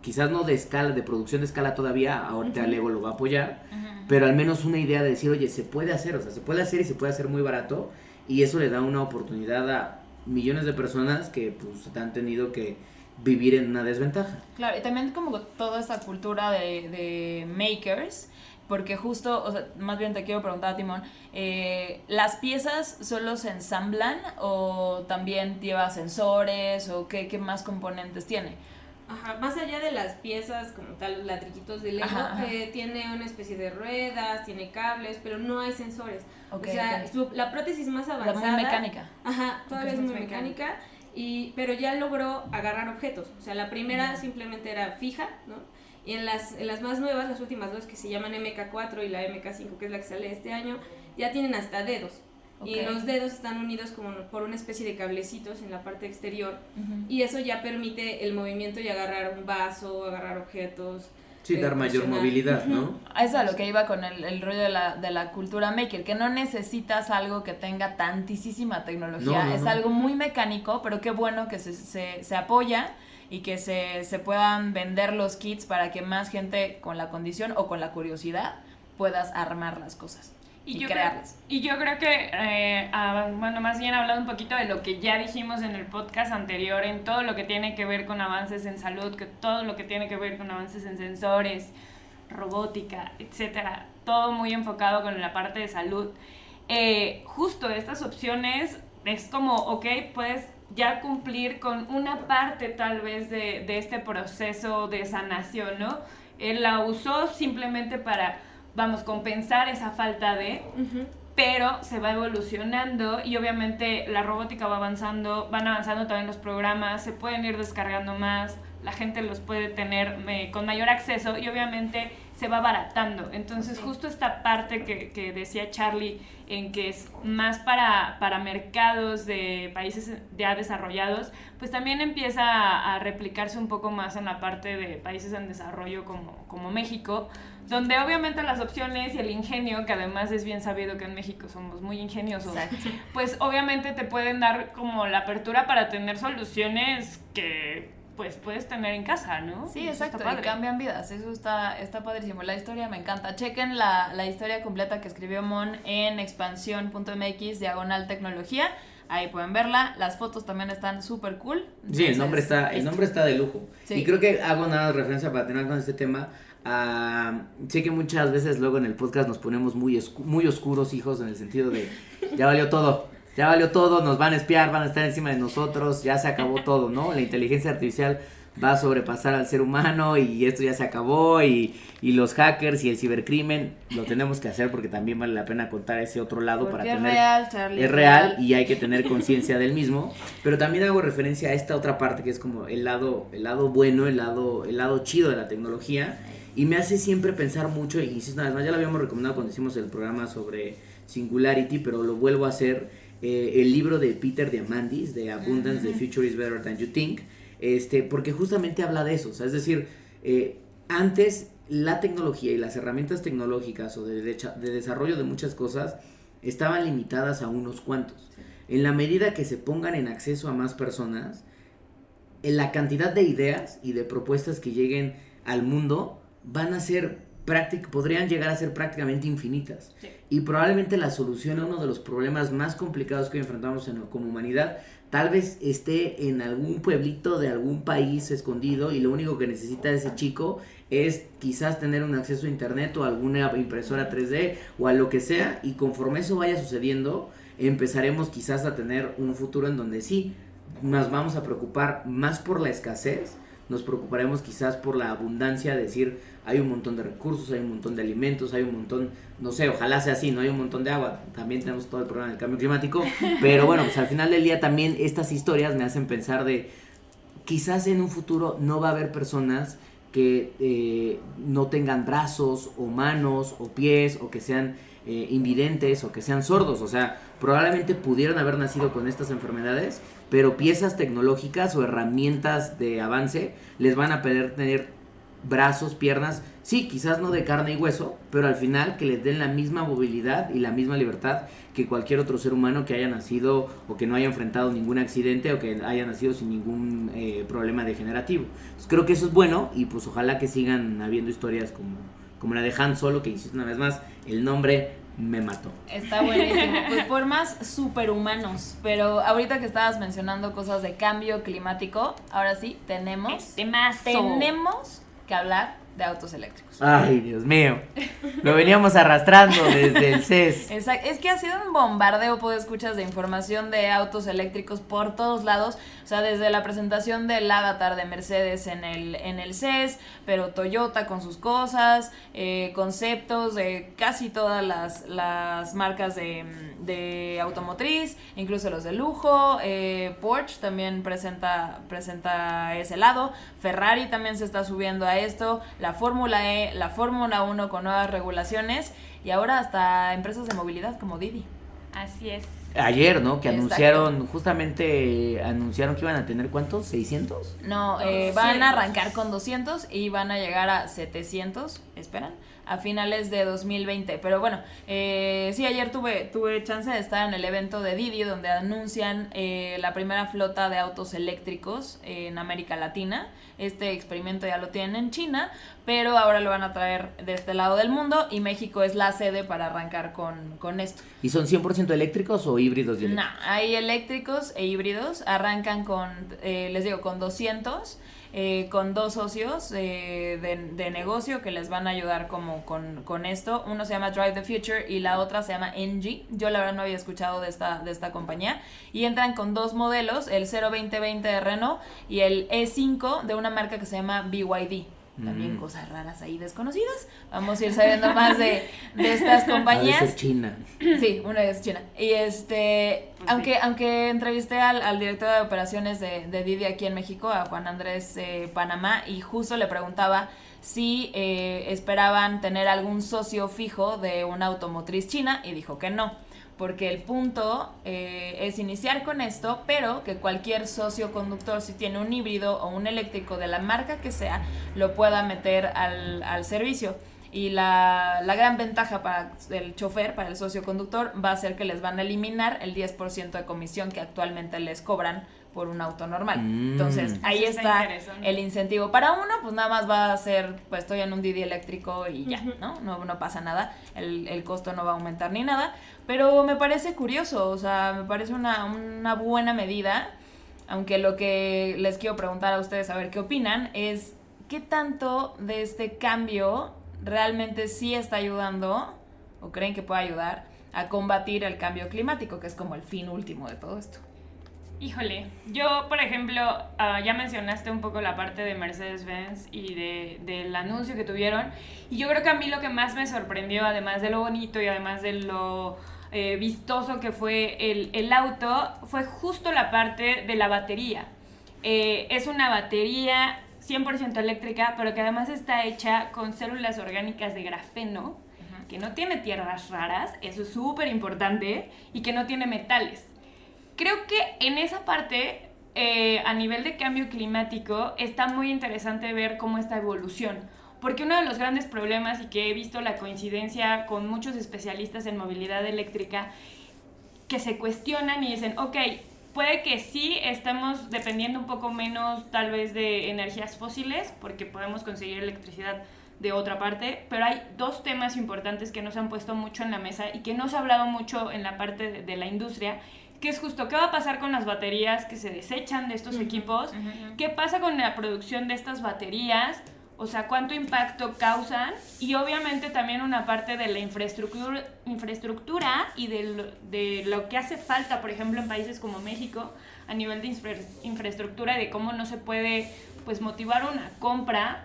quizás no de escala, de producción de escala todavía, ahorita Ujú. Lego lo va a apoyar, pero al menos una idea de decir, oye, se puede hacer, o sea, se puede hacer y se puede hacer muy barato, y eso le da una oportunidad a millones de personas que pues han tenido que vivir en una desventaja. Claro, y también como toda esta cultura de, de makers, porque justo, o sea, más bien te quiero preguntar a Timón, eh, ¿las piezas solo se ensamblan o también lleva sensores o qué, qué más componentes tiene? Ajá, más allá de las piezas como tal, los ladrillitos de Lego, Ajá, ajá. eh, tiene una especie de ruedas, tiene cables, pero no hay sensores. O sea, su- la prótesis más avanzada. muy mecánica. Ajá, todavía es muy mecánica, y, pero ya logró agarrar objetos. O sea, la primera simplemente era fija, ¿no? Y en las, en las más nuevas, las últimas dos que se llaman MK4 y la MK5, que es la que sale este año, ya tienen hasta dedos. Y los dedos están unidos como por una especie de cablecitos en la parte exterior. Y eso ya permite el movimiento y agarrar un vaso, agarrar objetos. Sí, eh, dar mayor presionar. movilidad, ¿no? Eso es lo que iba con el, el rollo de la, de la cultura maker, que no necesitas algo que tenga tantísima tecnología, No, no, es no. algo muy mecánico, pero qué bueno que se, se, se apoya y que se, se puedan vender los kits para que más gente con la condición o con la curiosidad puedas armar las cosas y, Y yo, creo, crearlas. y yo creo que, eh, bueno, más bien hablando un poquito de lo que ya dijimos en el podcast anterior, en todo lo que tiene que ver con avances en salud, que todo lo que tiene que ver con avances en sensores, robótica, etcétera, todo muy enfocado con la parte de salud. Eh, justo estas opciones es como, ok, puedes ya cumplir con una parte tal vez de, de este proceso de sanación, ¿no? Él la usó simplemente para, vamos, compensar esa falta de, pero se va evolucionando y obviamente la robótica va avanzando, van avanzando también los programas, se pueden ir descargando más, la gente los puede tener eh, con mayor acceso y obviamente se va abaratando. Entonces Sí. justo esta parte que, que decía Charlie, en que es más para, para mercados de países ya desarrollados, pues también empieza a, a replicarse un poco más en la parte de países en desarrollo como, como México, donde obviamente las opciones y el ingenio, que además es bien sabido que en México somos muy ingeniosos, Exacto. pues obviamente te pueden dar como la apertura para tener soluciones que pues puedes tener en casa, ¿no? Sí, exacto, y cambian vidas, eso está, está padrísimo. La historia me encanta. Chequen la, la historia completa que escribió Mon en expansión.mx, diagonal tecnología. Ahí pueden verla. Las fotos también están súper cool. Sí, el nombre está, el nombre está de lujo. Sí. Y creo que hago nada de referencia para tener con este tema. a- sé que muchas veces luego en el podcast nos ponemos muy, oscu- muy oscuros, hijos, en el sentido de ya valió todo. Ya valió todo, nos van a espiar, van a estar encima de nosotros, ya se acabó todo, ¿no? La inteligencia artificial va a sobrepasar al ser humano y esto ya se acabó y, y los hackers y el cibercrimen lo tenemos que hacer porque también vale la pena contar ese otro lado Porque para es tener real, Charlie. es real y hay que tener conciencia del mismo. Pero también hago referencia a esta otra parte que es como el lado, el lado bueno, el lado, el lado chido de la tecnología. Y me hace siempre pensar mucho, y insisto una vez más, ya lo habíamos recomendado cuando hicimos el programa sobre Singularity, pero lo vuelvo a hacer. Eh, el libro de Peter Diamandis, de Abundance, The Future is Better Than You Think, este, porque justamente habla de eso. o sea, es decir, eh, antes la tecnología y las herramientas tecnológicas o de, desarrollo de muchas cosas estaban limitadas a unos cuantos. En la medida que se pongan en acceso a más personas, en la cantidad de ideas y de propuestas que lleguen al mundo van a ser práctic podrían llegar a ser prácticamente infinitas. Sí. Y probablemente la solución a uno de los problemas más complicados que hoy enfrentamos en- como humanidad tal vez esté en algún pueblito de algún país escondido y lo único que necesita ese chico es quizás tener un acceso a internet o alguna impresora 3D o a lo que sea y conforme eso vaya sucediendo empezaremos quizás a tener un futuro en donde sí nos vamos a preocupar más por la escasez, nos preocuparemos quizás por la abundancia, decir, hay un montón de recursos, hay un montón de alimentos, hay un montón, no sé, ojalá sea así, no hay un montón de agua, también tenemos todo el problema del cambio climático, pero bueno, pues al final del día también estas historias me hacen pensar de, quizás en un futuro no va a haber personas que eh, no tengan brazos o manos o pies o que sean eh, invidentes o que sean sordos. O sea, probablemente pudieron haber nacido con estas enfermedades, pero piezas tecnológicas o herramientas de avance les van a poder tener brazos, piernas sí, quizás no de carne y hueso, pero al final que les den la misma movilidad y la misma libertad que cualquier otro ser humano que haya nacido o que no haya enfrentado ningún accidente o que haya nacido sin ningún eh, problema degenerativo. Entonces, creo que eso es bueno y pues ojalá que sigan habiendo historias como, como la de Han Solo, que insisto una vez más, el nombre me mató. Está buenísimo. Pues por más superhumanos. Pero ahorita que estabas mencionando cosas de cambio climático, ahora sí, tenemos. Temazo. Tenemos que hablar de autos eléctricos. Ay, Dios mío. Lo veníamos arrastrando desde el CES. Exacto. Es que ha sido un bombardeo, puedo escuchas, de información de autos eléctricos por todos lados. O sea, desde la presentación del Avatar de Mercedes en el, en el CES, pero Toyota con sus cosas, eh, conceptos de casi todas las, las marcas de, de automotriz, incluso los de lujo. Eh, Porsche también presenta, presenta ese lado. Ferrari también se está subiendo a esto. La Fórmula E, la Fórmula 1 con nuevas regulaciones y ahora hasta empresas de movilidad como Didi. Así es. Ayer, ¿no? Que Exacto. anunciaron, justamente anunciaron que iban a tener ¿cuántos? ¿600? No, eh, van a arrancar con 200 y van a llegar a 700, esperan, a finales de 2020. Pero bueno, eh, sí, ayer tuve, tuve chance de estar en el evento de Didi donde anuncian eh, la primera flota de autos eléctricos en América Latina. Este experimento ya lo tienen en China, pero ahora lo van a traer de este lado del mundo y México es la sede para arrancar con, con esto. ¿Y son 100% eléctricos o híbridos? No, hay eléctricos e híbridos. Arrancan con, eh, les digo, con 200, eh, con dos socios eh, de, de negocio que les van a ayudar como con, con esto. Uno se llama Drive the Future y la otra se llama NG. Yo la verdad no había escuchado de esta, de esta compañía. Y entran con dos modelos, el 02020 de Renault y el E5 de una marca que se llama BYD. También Mm. cosas raras ahí desconocidas. Vamos a ir sabiendo más de, de estas compañías. ser China. Sí, una es China. Y este, Pues aunque, sí. aunque entrevisté al, al director de operaciones de, de Didi aquí en México, a Juan Andrés eh, Panamá, y justo le preguntaba si eh, esperaban tener algún socio fijo de una automotriz china, y dijo que no. Porque el punto eh, es iniciar con esto, pero que cualquier socio conductor, si tiene un híbrido o un eléctrico de la marca que sea, lo pueda meter al, al servicio. Y la, la gran ventaja para el chofer, para el socio conductor, va a ser que les van a eliminar el 10% de comisión que actualmente les cobran por un auto normal. Mm. Entonces, ahí Eso está el incentivo. Para uno, pues nada más va a ser, pues estoy en un Didi eléctrico y ya, ¿no? No, no pasa nada, el, el costo no va a aumentar ni nada. Pero me parece curioso, o sea, me parece una, una buena medida. Aunque lo que les quiero preguntar a ustedes, a ver qué opinan, es qué tanto de este cambio realmente sí está ayudando, o creen que puede ayudar, a combatir el cambio climático, que es como el fin último de todo esto. Híjole, yo por ejemplo, ah, ya mencionaste un poco la parte de Mercedes-Benz y de, del anuncio que tuvieron, y yo creo que a mí lo que más me sorprendió, además de lo bonito y además de lo eh, vistoso que fue el, el auto, fue justo la parte de la batería. Eh, es una batería 100% eléctrica, pero que además está hecha con células orgánicas de grafeno, que no tiene tierras raras, eso es súper importante, y que no tiene metales. Creo que en esa parte, eh, a nivel de cambio climático, está muy interesante ver cómo esta evolución. Porque uno de los grandes problemas, y que he visto la coincidencia con muchos especialistas en movilidad eléctrica, que se cuestionan y dicen, ok, puede que sí estemos dependiendo un poco menos tal vez de energías fósiles, porque podemos conseguir electricidad de otra parte, pero hay dos temas importantes que nos han puesto mucho en la mesa y que no se ha hablado mucho en la parte de, de la industria, que es justo qué va a pasar con las baterías que se desechan de estos equipos, qué pasa con la producción de estas baterías, o sea, cuánto impacto causan y obviamente también una parte de la infraestructura, infraestructura y de lo, de lo que hace falta, por ejemplo, en países como México, a nivel de infra- infraestructura de cómo no se puede pues motivar una compra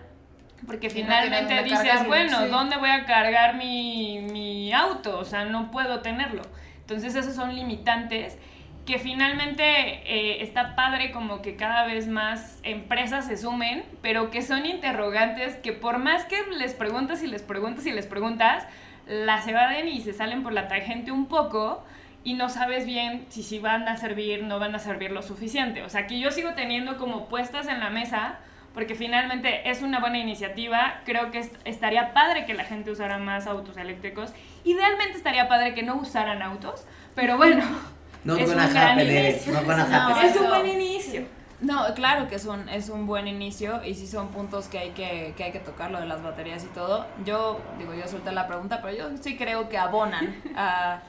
porque no finalmente dices, cargarlo, bueno, sí. ¿dónde voy a cargar mi, mi auto? O sea, no puedo tenerlo. Entonces, esos son limitantes que finalmente eh, está padre como que cada vez más empresas se sumen, pero que son interrogantes que por más que les preguntas y les preguntas y les preguntas, las evaden y se salen por la tangente un poco y no sabes bien si si van a servir, no van a servir lo suficiente. O sea, que yo sigo teniendo como puestas en la mesa porque finalmente es una buena iniciativa. Creo que estaría padre que la gente usara más autos eléctricos. Idealmente estaría padre que no usaran autos, pero bueno. No es un gran inicio. No. Es un buen inicio. No, claro que es un, es un buen inicio y sí son puntos que hay que, que hay que tocar, lo de las baterías y todo. Yo, digo, yo solté la pregunta, pero yo sí creo que abonan a,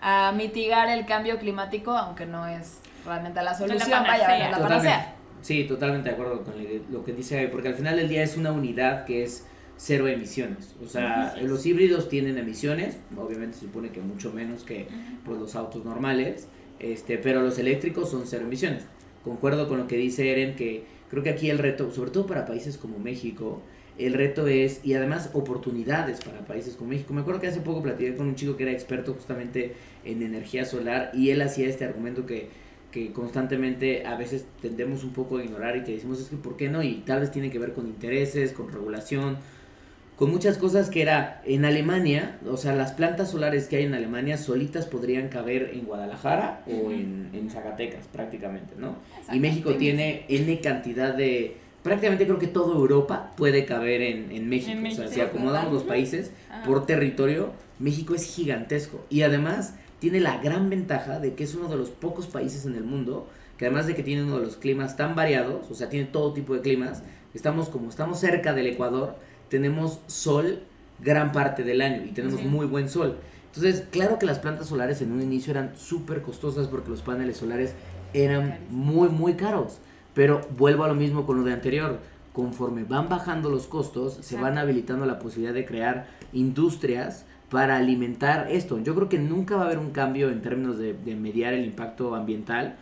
a mitigar el cambio climático, aunque no es realmente la solución, vaya, panacea. la Totalmente. Sí, totalmente de acuerdo con lo que dice, porque al final del día es una unidad que es cero emisiones. O sea, los híbridos tienen emisiones, obviamente se supone que mucho menos que pues, los autos normales, este, pero los eléctricos son cero emisiones. Concuerdo con lo que dice Eren, que creo que aquí el reto, sobre todo para países como México, el reto es, y además oportunidades para países como México. Me acuerdo que hace poco platiqué con un chico que era experto justamente en energía solar y él hacía este argumento que, que constantemente a veces tendemos un poco a ignorar y que decimos es que ¿por qué no? Y tal vez tiene que ver con intereses, con regulación, con muchas cosas que era en Alemania, o sea, las plantas solares que hay en Alemania solitas podrían caber en Guadalajara o en, en Zacatecas prácticamente, ¿no? Y México tiene N cantidad de... Prácticamente creo que toda Europa puede caber en, en México. En O sea, si acomodamos los países por territorio, México es gigantesco. Y además tiene la gran ventaja de que es uno de los pocos países en el mundo que además de que tiene uno de los climas tan variados, o sea, tiene todo tipo de climas, estamos como estamos cerca del Ecuador, tenemos sol gran parte del año y tenemos Sí. muy buen sol. Entonces, claro que las plantas solares en un inicio eran súper costosas porque los paneles solares eran muy, muy caros. Pero vuelvo a lo mismo con lo de anterior. Conforme van bajando los costos, se van habilitando la posibilidad de crear industrias para alimentar esto. Yo creo que nunca va a haber un cambio en términos de, de mediar el impacto ambiental,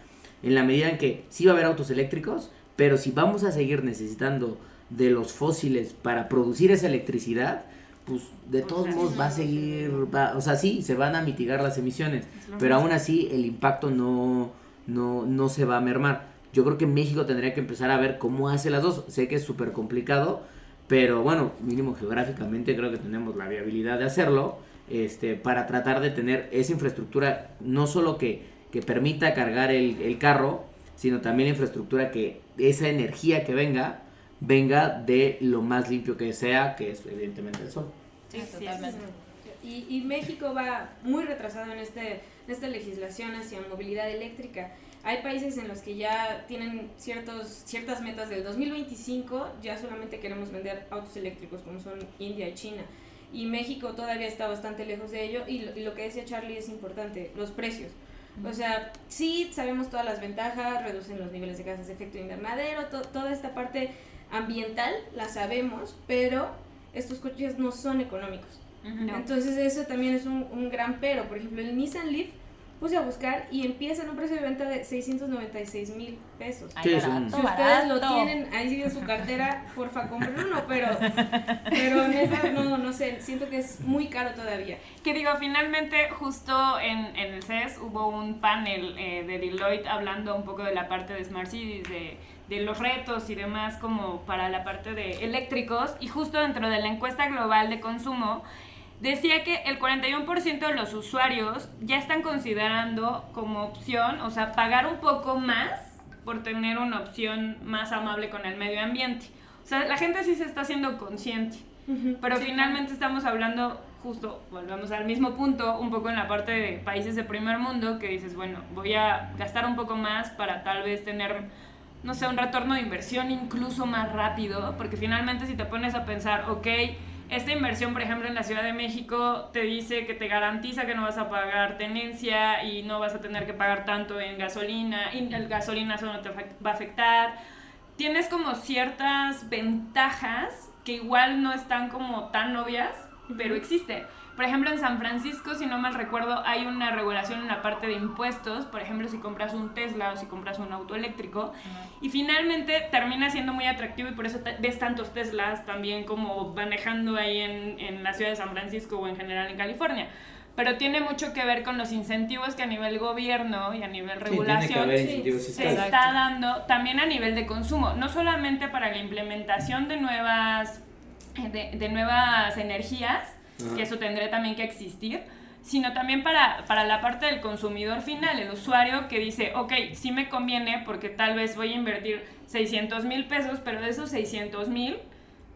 en la medida en que sí va a haber autos eléctricos, pero si vamos a seguir necesitando de los fósiles para producir esa electricidad, pues de Pues todos modos va a seguir, va- o sea, sí, se van a mitigar las emisiones, pero aún así el impacto no, no, no se va a mermar. Yo creo que México tendría que empezar a ver cómo hace las dos. Sé que es súper complicado, pero bueno, mínimo geográficamente creo que tenemos la viabilidad de hacerlo este, para tratar de tener esa infraestructura, no solo que, que permita cargar el, el carro, sino también la infraestructura que esa energía que venga, venga de lo más limpio que sea, que es evidentemente el sol. Sí, totalmente. Y, y México va muy retrasado en, este, en esta legislación hacia movilidad eléctrica. Hay países en los que ya tienen ciertos, ciertas metas del 2025, ya solamente queremos vender autos eléctricos como son India y China. Y México todavía está bastante lejos de ello. Y lo, y lo que decía Charlie es importante, los precios. O sea, sí sabemos todas las ventajas, reducen los niveles de gases de efecto invernadero, to- toda esta parte ambiental la sabemos, pero estos coches no son económicos. Entonces eso también es un, un gran pero. Por ejemplo, el Nissan Leaf puse a buscar y empieza en un precio de venta de 696 mil pesos. Ay, barato, Si ustedes lo tienen ahí en su cartera, porfa compren uno, pero, pero neta, no, no sé, siento que es muy caro todavía. Que digo, finalmente, justo en, en el CES hubo un panel eh, de Deloitte hablando un poco de la parte de Smart Cities, de, de los retos y demás, como para la parte de eléctricos. Y justo dentro de la encuesta global de consumo, decía que el 41% de los usuarios ya están considerando como opción, o sea, pagar un poco más por tener una opción más amable con el medio ambiente. O sea, la gente sí se está haciendo consciente. Pero finalmente estamos hablando, justo, volvemos al mismo punto, un poco en la parte de países de primer mundo, que dices, bueno, voy a gastar un poco más para tal vez tener, no sé, un retorno de inversión incluso más rápido, porque finalmente si te pones a pensar, ok, esta inversión, por ejemplo, en la Ciudad de México te dice que te garantiza que no vas a pagar tenencia y no vas a tener que pagar tanto en gasolina, y el gasolina eso no te va a afectar. Tienes como ciertas ventajas que igual no están como tan obvias, pero existen. Por ejemplo, en San Francisco, si no mal recuerdo, hay una regulación en la parte de impuestos, por ejemplo, si compras un Tesla o si compras un auto eléctrico, y finalmente termina siendo muy atractivo y por eso ves tantos Teslas también como manejando ahí en, en la ciudad de San Francisco o en general en California. Pero tiene mucho que ver con los incentivos que a nivel gobierno y a nivel regulación sí, se. Exacto. está dando también a nivel de consumo, no solamente para la implementación de nuevas, de, de nuevas energías, Que eso tendría también que existir, sino también para, para la parte del consumidor final, el usuario que dice, ok, sí me conviene porque tal vez voy a invertir 600 mil pesos, pero de esos 600 mil,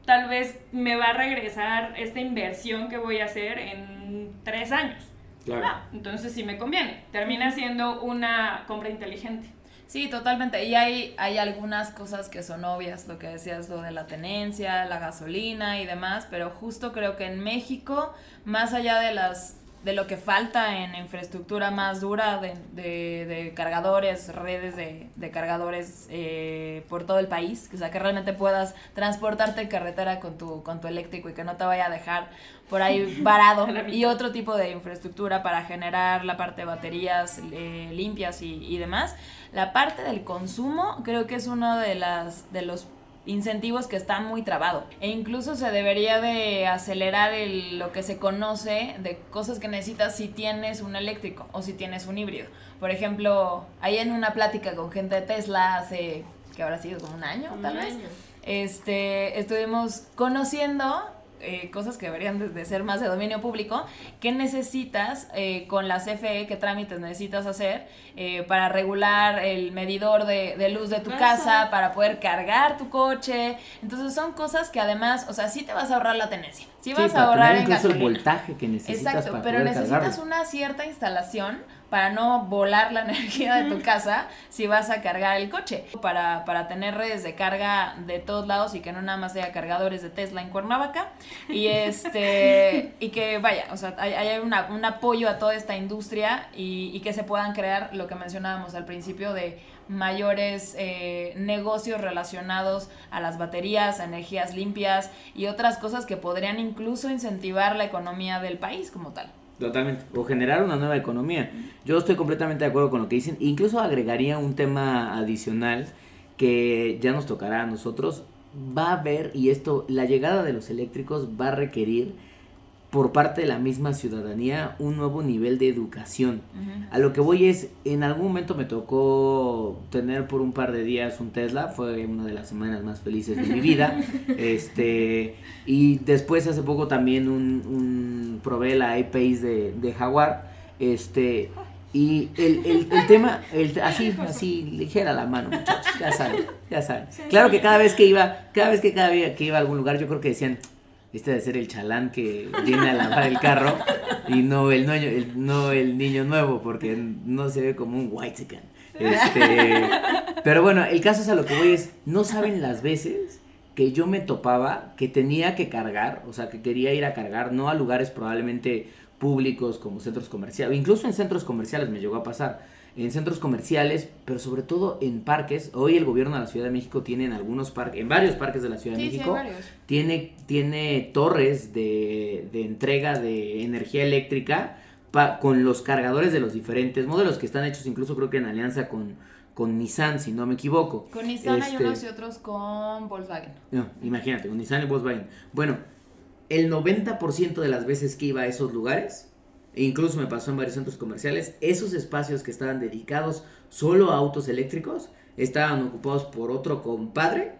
tal vez me va a regresar esta inversión que voy a hacer en tres años. Claro. Ah, entonces sí me conviene. Termina siendo una compra inteligente. Sí, totalmente. Y hay, hay algunas cosas que son obvias, lo que decías, lo de la tenencia, la gasolina y demás, pero justo creo que en México, más allá de las de lo que falta en infraestructura más dura de, de, de cargadores, redes de, de cargadores eh, por todo el país, o sea, que realmente puedas transportarte en carretera con tu, con tu eléctrico y que no te vaya a dejar por ahí varado. Y otro tipo de infraestructura para generar la parte de baterías eh, limpias y, y demás. La parte del consumo creo que es uno de, las, de los incentivos que está muy trabado. E incluso se debería de acelerar el, lo que se conoce de cosas que necesitas si tienes un eléctrico o si tienes un híbrido. Por ejemplo, ahí en una plática con gente de Tesla hace, que habrá sido como un año, Un tal vez, este, estuvimos conociendo eh, cosas que deberían de, de ser más de dominio público, qué necesitas eh, con la CFE, qué trámites necesitas hacer eh, para regular el medidor de, de luz de tu Eso. casa, para poder cargar tu coche. Entonces son cosas que además, o sea, sí te vas a ahorrar la tenencia, sí vas para a ahorrar tener en incluso el voltaje que necesitas Exacto, para pero poder necesitas cargarlo. una cierta instalación para no volar la energía de tu casa si vas a cargar el coche. Para, para tener redes de carga de todos lados y que no nada más haya cargadores de Tesla en Cuernavaca. Y este y que vaya, o sea, hay, hay una- un apoyo a toda esta industria y, y que se puedan crear lo que mencionábamos al principio de mayores eh, negocios relacionados a las baterías, a energías limpias y otras cosas que podrían incluso incentivar la economía del país como tal. Totalmente. O generar una nueva economía. Yo estoy completamente de acuerdo con lo que dicen. Incluso agregaría un tema adicional que ya nos tocará a nosotros. Va a haber, y esto, la llegada de los eléctricos va a requerir por parte de la misma ciudadanía un nuevo nivel de educación. A lo que voy es, en algún momento me tocó tener por un par de días un Tesla, fue una de las semanas más felices de mi vida. este Y después hace poco también un, un probé la iPace de, de Jaguar. Este y el, el, el tema, el, así, así, ligera la mano, muchachos, ya saben, ya saben. Claro que cada vez que iba, cada vez que cada vez que iba a algún lugar, yo creo que decían, este debe ser el chalán que viene a lavar el carro y no el, el, no el niño nuevo, porque no se ve como un white Este, pero bueno, el caso es a lo que voy es, no saben las veces que yo me topaba que tenía que cargar, o sea, que quería ir a cargar, no a lugares probablemente públicos como centros comerciales, incluso en centros comerciales me llegó a pasar, en centros comerciales, pero sobre todo en parques. Hoy el gobierno de la Ciudad de México tiene en algunos parques, en varios parques de la Ciudad de Sí, sí, hay México, varios. tiene, tiene torres de, de entrega de energía eléctrica pa- con los cargadores de los diferentes modelos que están hechos incluso creo que en alianza con, con Nissan, si no me equivoco. Con Nissan hay Este, unos y otros con Volkswagen. no, imagínate, con Nissan y Volkswagen. Bueno, el 90% de las veces que iba a esos lugares, incluso me pasó en varios centros comerciales, esos espacios que estaban dedicados solo a autos eléctricos estaban ocupados por otro compadre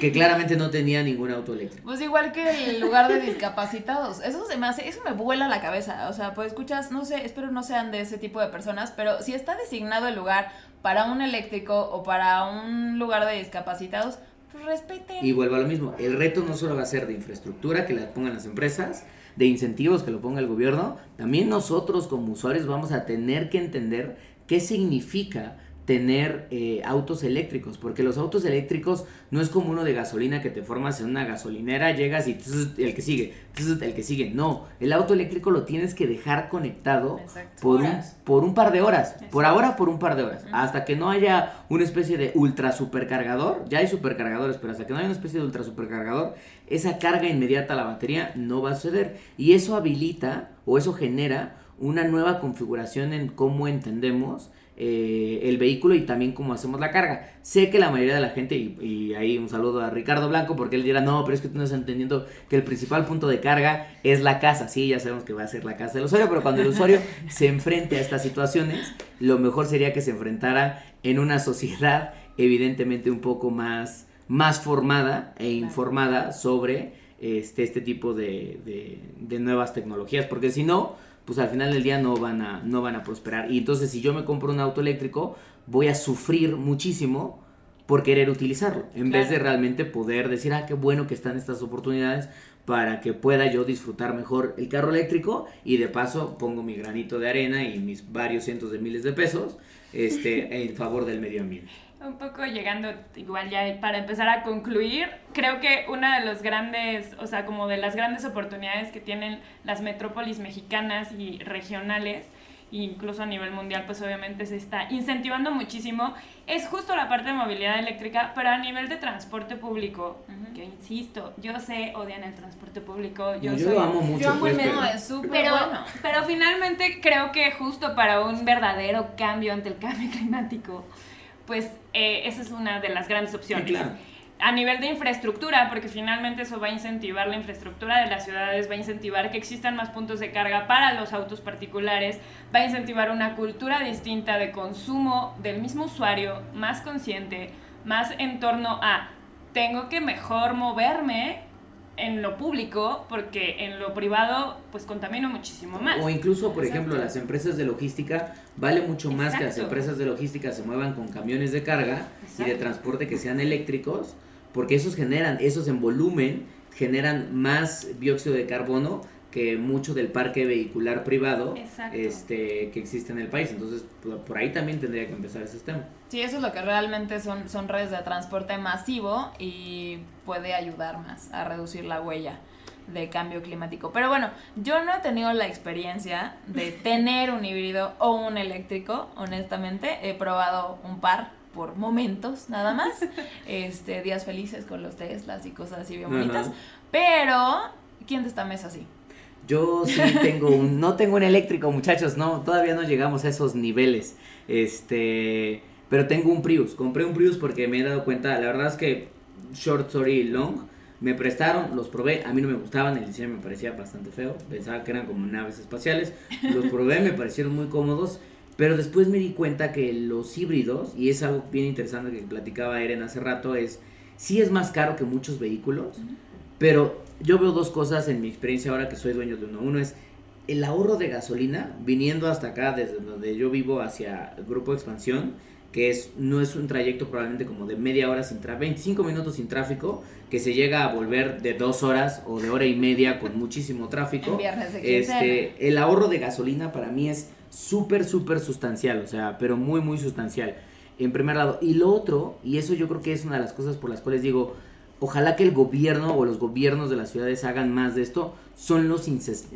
que claramente no tenía ningún auto eléctrico. Pues igual que el lugar de discapacitados. Eso se me hace, eso me vuela la cabeza. O sea, pues escuchas, no sé, espero no sean de ese tipo de personas, pero si está designado el lugar para un eléctrico o para un lugar de discapacitados, pues respeten. Y vuelvo a lo mismo, el reto no solo va a ser de infraestructura que la pongan las empresas, de incentivos que lo ponga el gobierno, también nosotros como usuarios vamos a tener que entender qué significa tener eh, autos eléctricos, porque los autos eléctricos no es como uno de gasolina que te formas en una gasolinera, llegas y tss, el que sigue, tss, el que sigue, no, el auto eléctrico lo tienes que dejar conectado Exacto. por un, por un par de horas, por ahora por un par de horas, hasta que no haya una especie de ultra supercargador, ya hay supercargadores, pero hasta que no haya una especie de ultra supercargador, esa carga inmediata a la batería no va a suceder. Y eso habilita o eso genera una nueva configuración en cómo entendemos eh, el vehículo y también cómo hacemos la carga. Sé que la mayoría de la gente, y, y ahí un saludo a Ricardo Blanco, porque él dirá, no, pero es que tú no estás entendiendo que el principal punto de carga es la casa. Sí, ya sabemos que va a ser la casa del usuario, pero cuando el usuario se enfrente a estas situaciones, lo mejor sería que se enfrentara en una sociedad evidentemente un poco más, más formada e informada sobre este, este tipo de, de- de nuevas tecnologías, porque si no, pues al final del día no van a, no van a prosperar. Y entonces si yo me compro un auto eléctrico, voy a sufrir muchísimo por querer utilizarlo, en vez de realmente poder decir, ah, qué bueno que están estas oportunidades para que pueda yo disfrutar mejor el carro eléctrico y de paso pongo mi granito de arena y mis varios cientos de miles de pesos este, en favor del medio ambiente. Un poco llegando igual ya para empezar a concluir, creo que una de los grandes, o sea, como de las grandes oportunidades que tienen las metrópolis mexicanas y regionales, incluso a nivel mundial, pues obviamente se está incentivando muchísimo, es justo la parte de movilidad eléctrica, pero a nivel de transporte público, que insisto, yo sé, odian el transporte público, yo, yo soy... lo amo mucho. Yo amo pues, el metro, pero- es súper Pero, bueno. pero finalmente creo que justo para un verdadero cambio ante el cambio climático, pues eh, esa es una de las grandes opciones. Sí, claro. A nivel de infraestructura, porque finalmente eso va a incentivar la infraestructura de las ciudades, va a incentivar que existan más puntos de carga para los autos particulares, va a incentivar una cultura distinta de consumo del mismo usuario, más consciente, más en torno a tengo que mejor moverme en lo público porque en lo privado pues contamino muchísimo más. O incluso, por Exacto. ejemplo, las empresas de logística, vale mucho más que las empresas de logística se muevan con camiones de carga y de transporte que sean eléctricos, porque esos generan, esos en volumen, generan más dióxido de carbono que mucho del parque vehicular privado Exacto. este que existe en el país. Entonces, por ahí también tendría que empezar ese sistema. Sí, eso es lo que realmente son, son redes de transporte masivo y puede ayudar más a reducir la huella de cambio climático. Pero bueno, yo no he tenido la experiencia de tener un híbrido o un eléctrico, honestamente. He probado un par por momentos nada más. Este, días felices con los Teslas y cosas así bien bonitas. Pero, ¿quién de esta mesa sí? Yo sí tengo un, no tengo un eléctrico, muchachos, no, todavía no llegamos a esos niveles. Este, pero tengo un Prius. Compré un Prius porque me he dado cuenta, la verdad es que short story long me prestaron, los probé, a mí no me gustaban, el diseño me parecía bastante feo, pensaba que eran como naves espaciales. Los probé, me parecieron muy cómodos, pero después me di cuenta que los híbridos, y es algo bien interesante que platicaba Eren hace rato, es sí es más caro que muchos vehículos, pero yo veo dos cosas en mi experiencia ahora que soy dueño de uno. Uno es el ahorro de gasolina viniendo hasta acá, desde donde yo vivo hacia el Grupo Expansión, que es no es un trayecto probablemente como de media hora sin tráfico, 25 minutos sin tráfico, que se llega a volver de dos horas o de hora y media con muchísimo tráfico. Este, el ahorro de gasolina para mí es súper, súper sustancial, o sea, pero muy, muy sustancial. En primer lado. Y lo otro, y eso yo creo que es una de las cosas por las cuales digo, ojalá que el gobierno o los gobiernos de las ciudades hagan más de esto, son los,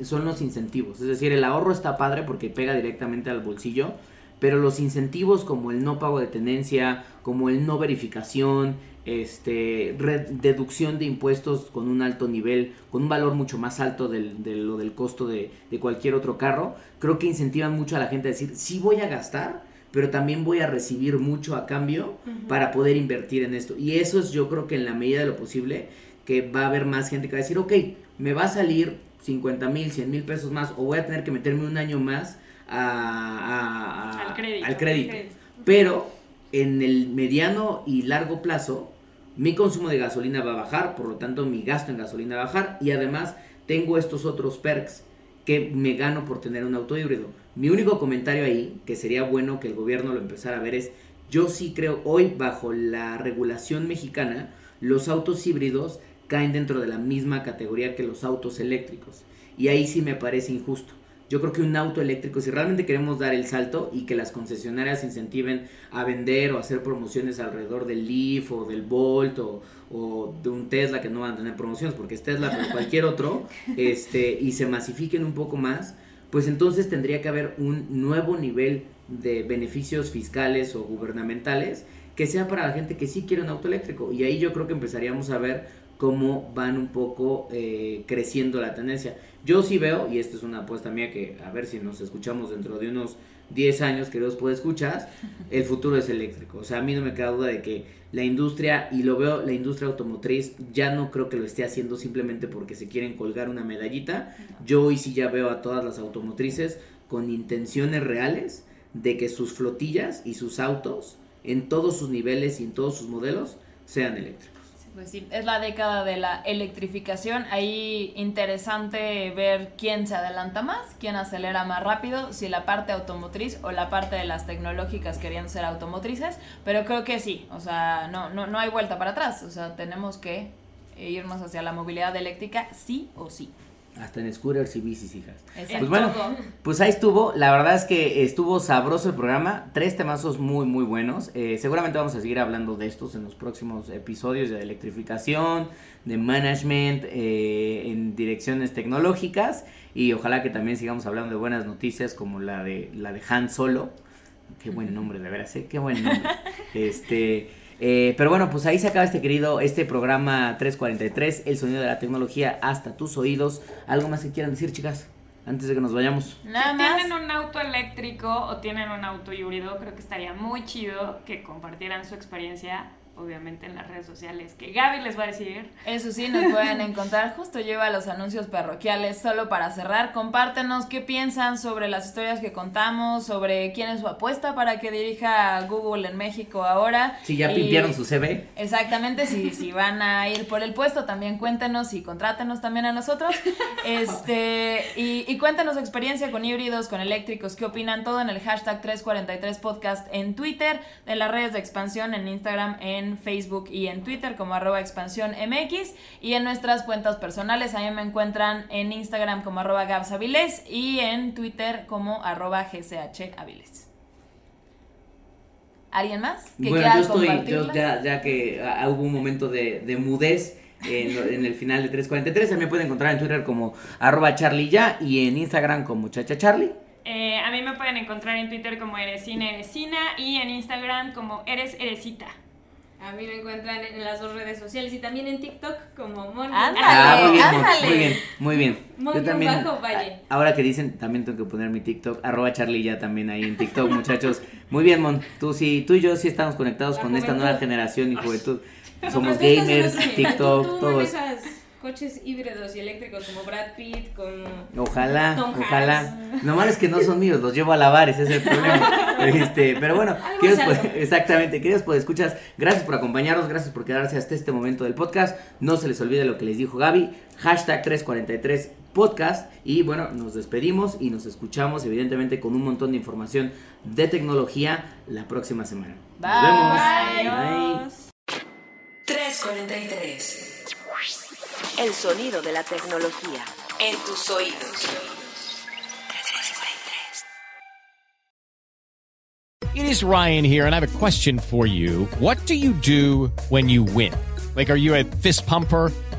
son los incentivos. Es decir, el ahorro está padre porque pega directamente al bolsillo, pero los incentivos como el no pago de tenencia, como el no verificación, este, deducción de impuestos con un alto nivel, con un valor mucho más alto de lo del costo de, de cualquier otro carro, creo que incentivan mucho a la gente a decir, sí voy a gastar, pero también voy a recibir mucho a cambio para poder invertir en esto. Y eso es yo creo que en la medida de lo posible, que va a haber más gente que va a decir, ok, me va a salir 50 mil, 100 mil pesos más, o voy a tener que meterme un año más a- a- Al crédito. al crédito. Crédito. Pero en el mediano y largo plazo, mi consumo de gasolina va a bajar, por lo tanto mi gasto en gasolina va a bajar y además tengo estos otros perks que me gano por tener un auto híbrido. Mi único comentario ahí, que sería bueno que el gobierno lo empezara a ver, es yo sí creo hoy bajo la regulación mexicana, los autos híbridos caen dentro de la misma categoría que los autos eléctricos. Y ahí sí me parece injusto. Yo creo que un auto eléctrico, si realmente queremos dar el salto y que las concesionarias incentiven a vender o hacer promociones alrededor del Leaf o del Bolt o, o de un Tesla que no van a tener promociones porque es Tesla, pero cualquier otro, este, y se masifiquen un poco más, pues entonces tendría que haber un nuevo nivel de beneficios fiscales o gubernamentales que sea para la gente que sí quiere un auto eléctrico. Y ahí yo creo que empezaríamos a ver cómo van un poco eh, creciendo la tendencia. Yo sí veo, y esta es una apuesta mía que a ver si nos escuchamos dentro de unos 10 años, queridos puede escuchar, el futuro es eléctrico. O sea, a mí no me queda duda de que la industria, y lo veo, la industria automotriz ya no creo que lo esté haciendo simplemente porque se quieren colgar una medallita. Yo hoy sí ya veo a todas las automotrices con intenciones reales de que sus flotillas y sus autos en todos sus niveles y en todos sus modelos sean eléctricos. Pues sí, es la década de la electrificación. Ahí interesante ver quién se adelanta más, quién acelera más rápido, si la parte automotriz o la parte de las tecnológicas querían ser automotrices. Pero creo que sí, o sea, no, no, no hay vuelta para atrás. O sea, tenemos que irnos hacia la movilidad eléctrica sí o sí. Hasta en scooters y bicis, hijas. Exacto. Pues bueno, pues ahí estuvo. La verdad es que estuvo sabroso el programa. Tres temazos muy, muy buenos. Eh, seguramente vamos a seguir hablando de estos en los próximos episodios de electrificación, de management, eh, en direcciones tecnológicas. Y ojalá que también sigamos hablando de buenas noticias como la de, la de Han Solo. Qué buen nombre, de veras, ¿eh? Qué buen nombre. Este. Eh, pero bueno, pues ahí se acaba este querido, este programa 343, el sonido de la tecnología hasta tus oídos. ¿Algo más que quieran decir, chicas? Antes de que nos vayamos. Nada si más. tienen un auto eléctrico o tienen un auto híbrido, creo que estaría muy chido que compartieran su experiencia, obviamente en las redes sociales, que Gaby les va a decir. Eso sí, nos pueden encontrar. Justo lleva los anuncios parroquiales. Solo para cerrar, compártenos qué piensan sobre las historias que contamos, sobre quién es su apuesta para que dirija Google en México ahora. Si ya Y- pimpearon su CV. Exactamente, si, si van a ir por el puesto, también cuéntenos y contrátenos también a nosotros. Este, y, y cuéntenos su experiencia con híbridos, con eléctricos, qué opinan, todo en el hashtag 343 podcast en Twitter, en las redes de expansión, en Instagram, en Facebook y en Twitter como arroba expansión MX y en nuestras cuentas personales, ahí me encuentran en Instagram como arroba gabsaviles y en Twitter como arroba gchaviles. ¿Alguien más? que Bueno, yo estoy, yo ya, ya que ah, hubo un momento de, de mudez en, el final de 343, también pueden encontrar en Twitter como arroba charlie ya y en Instagram como chacha charlie. Eh, a mí me pueden encontrar en Twitter como Eresina Eresina y en Instagram como Eres Eresita. A mí me encuentran en las dos redes sociales y también en TikTok como Mon. Ándale. Ah, muy bien, Mon, ándale. muy bien, muy bien. Muy bien bajo, Valle. Ahora que dicen, también tengo que poner mi TikTok, arroba Charlie ya también ahí en TikTok, muchachos. Muy bien, Mon, tú sí, tú y yo sí estamos conectados La con esta nueva generación y juventud. Somos gamers. TikTok, todos. manejas coches híbridos y eléctricos como Brad Pitt, como... Ojalá, Tom ojalá. Lo malo es que no son míos, los llevo a lavar, ese es el problema. Este, pero bueno, queridos pues, exactamente, queridos pues escuchas, gracias por acompañarnos, gracias por quedarse hasta este momento del podcast. No se les olvide lo que les dijo Gaby, hashtag 343 podcast. Y bueno, nos despedimos y nos escuchamos, evidentemente, con un montón de información de tecnología la próxima semana. Nos Bye. vemos. Adiós. 343. El sonido de la tecnología en tus oídos. 343. It is Ryan here, and I have a question for you. What do you do when you win? Like, are you a fist pumper?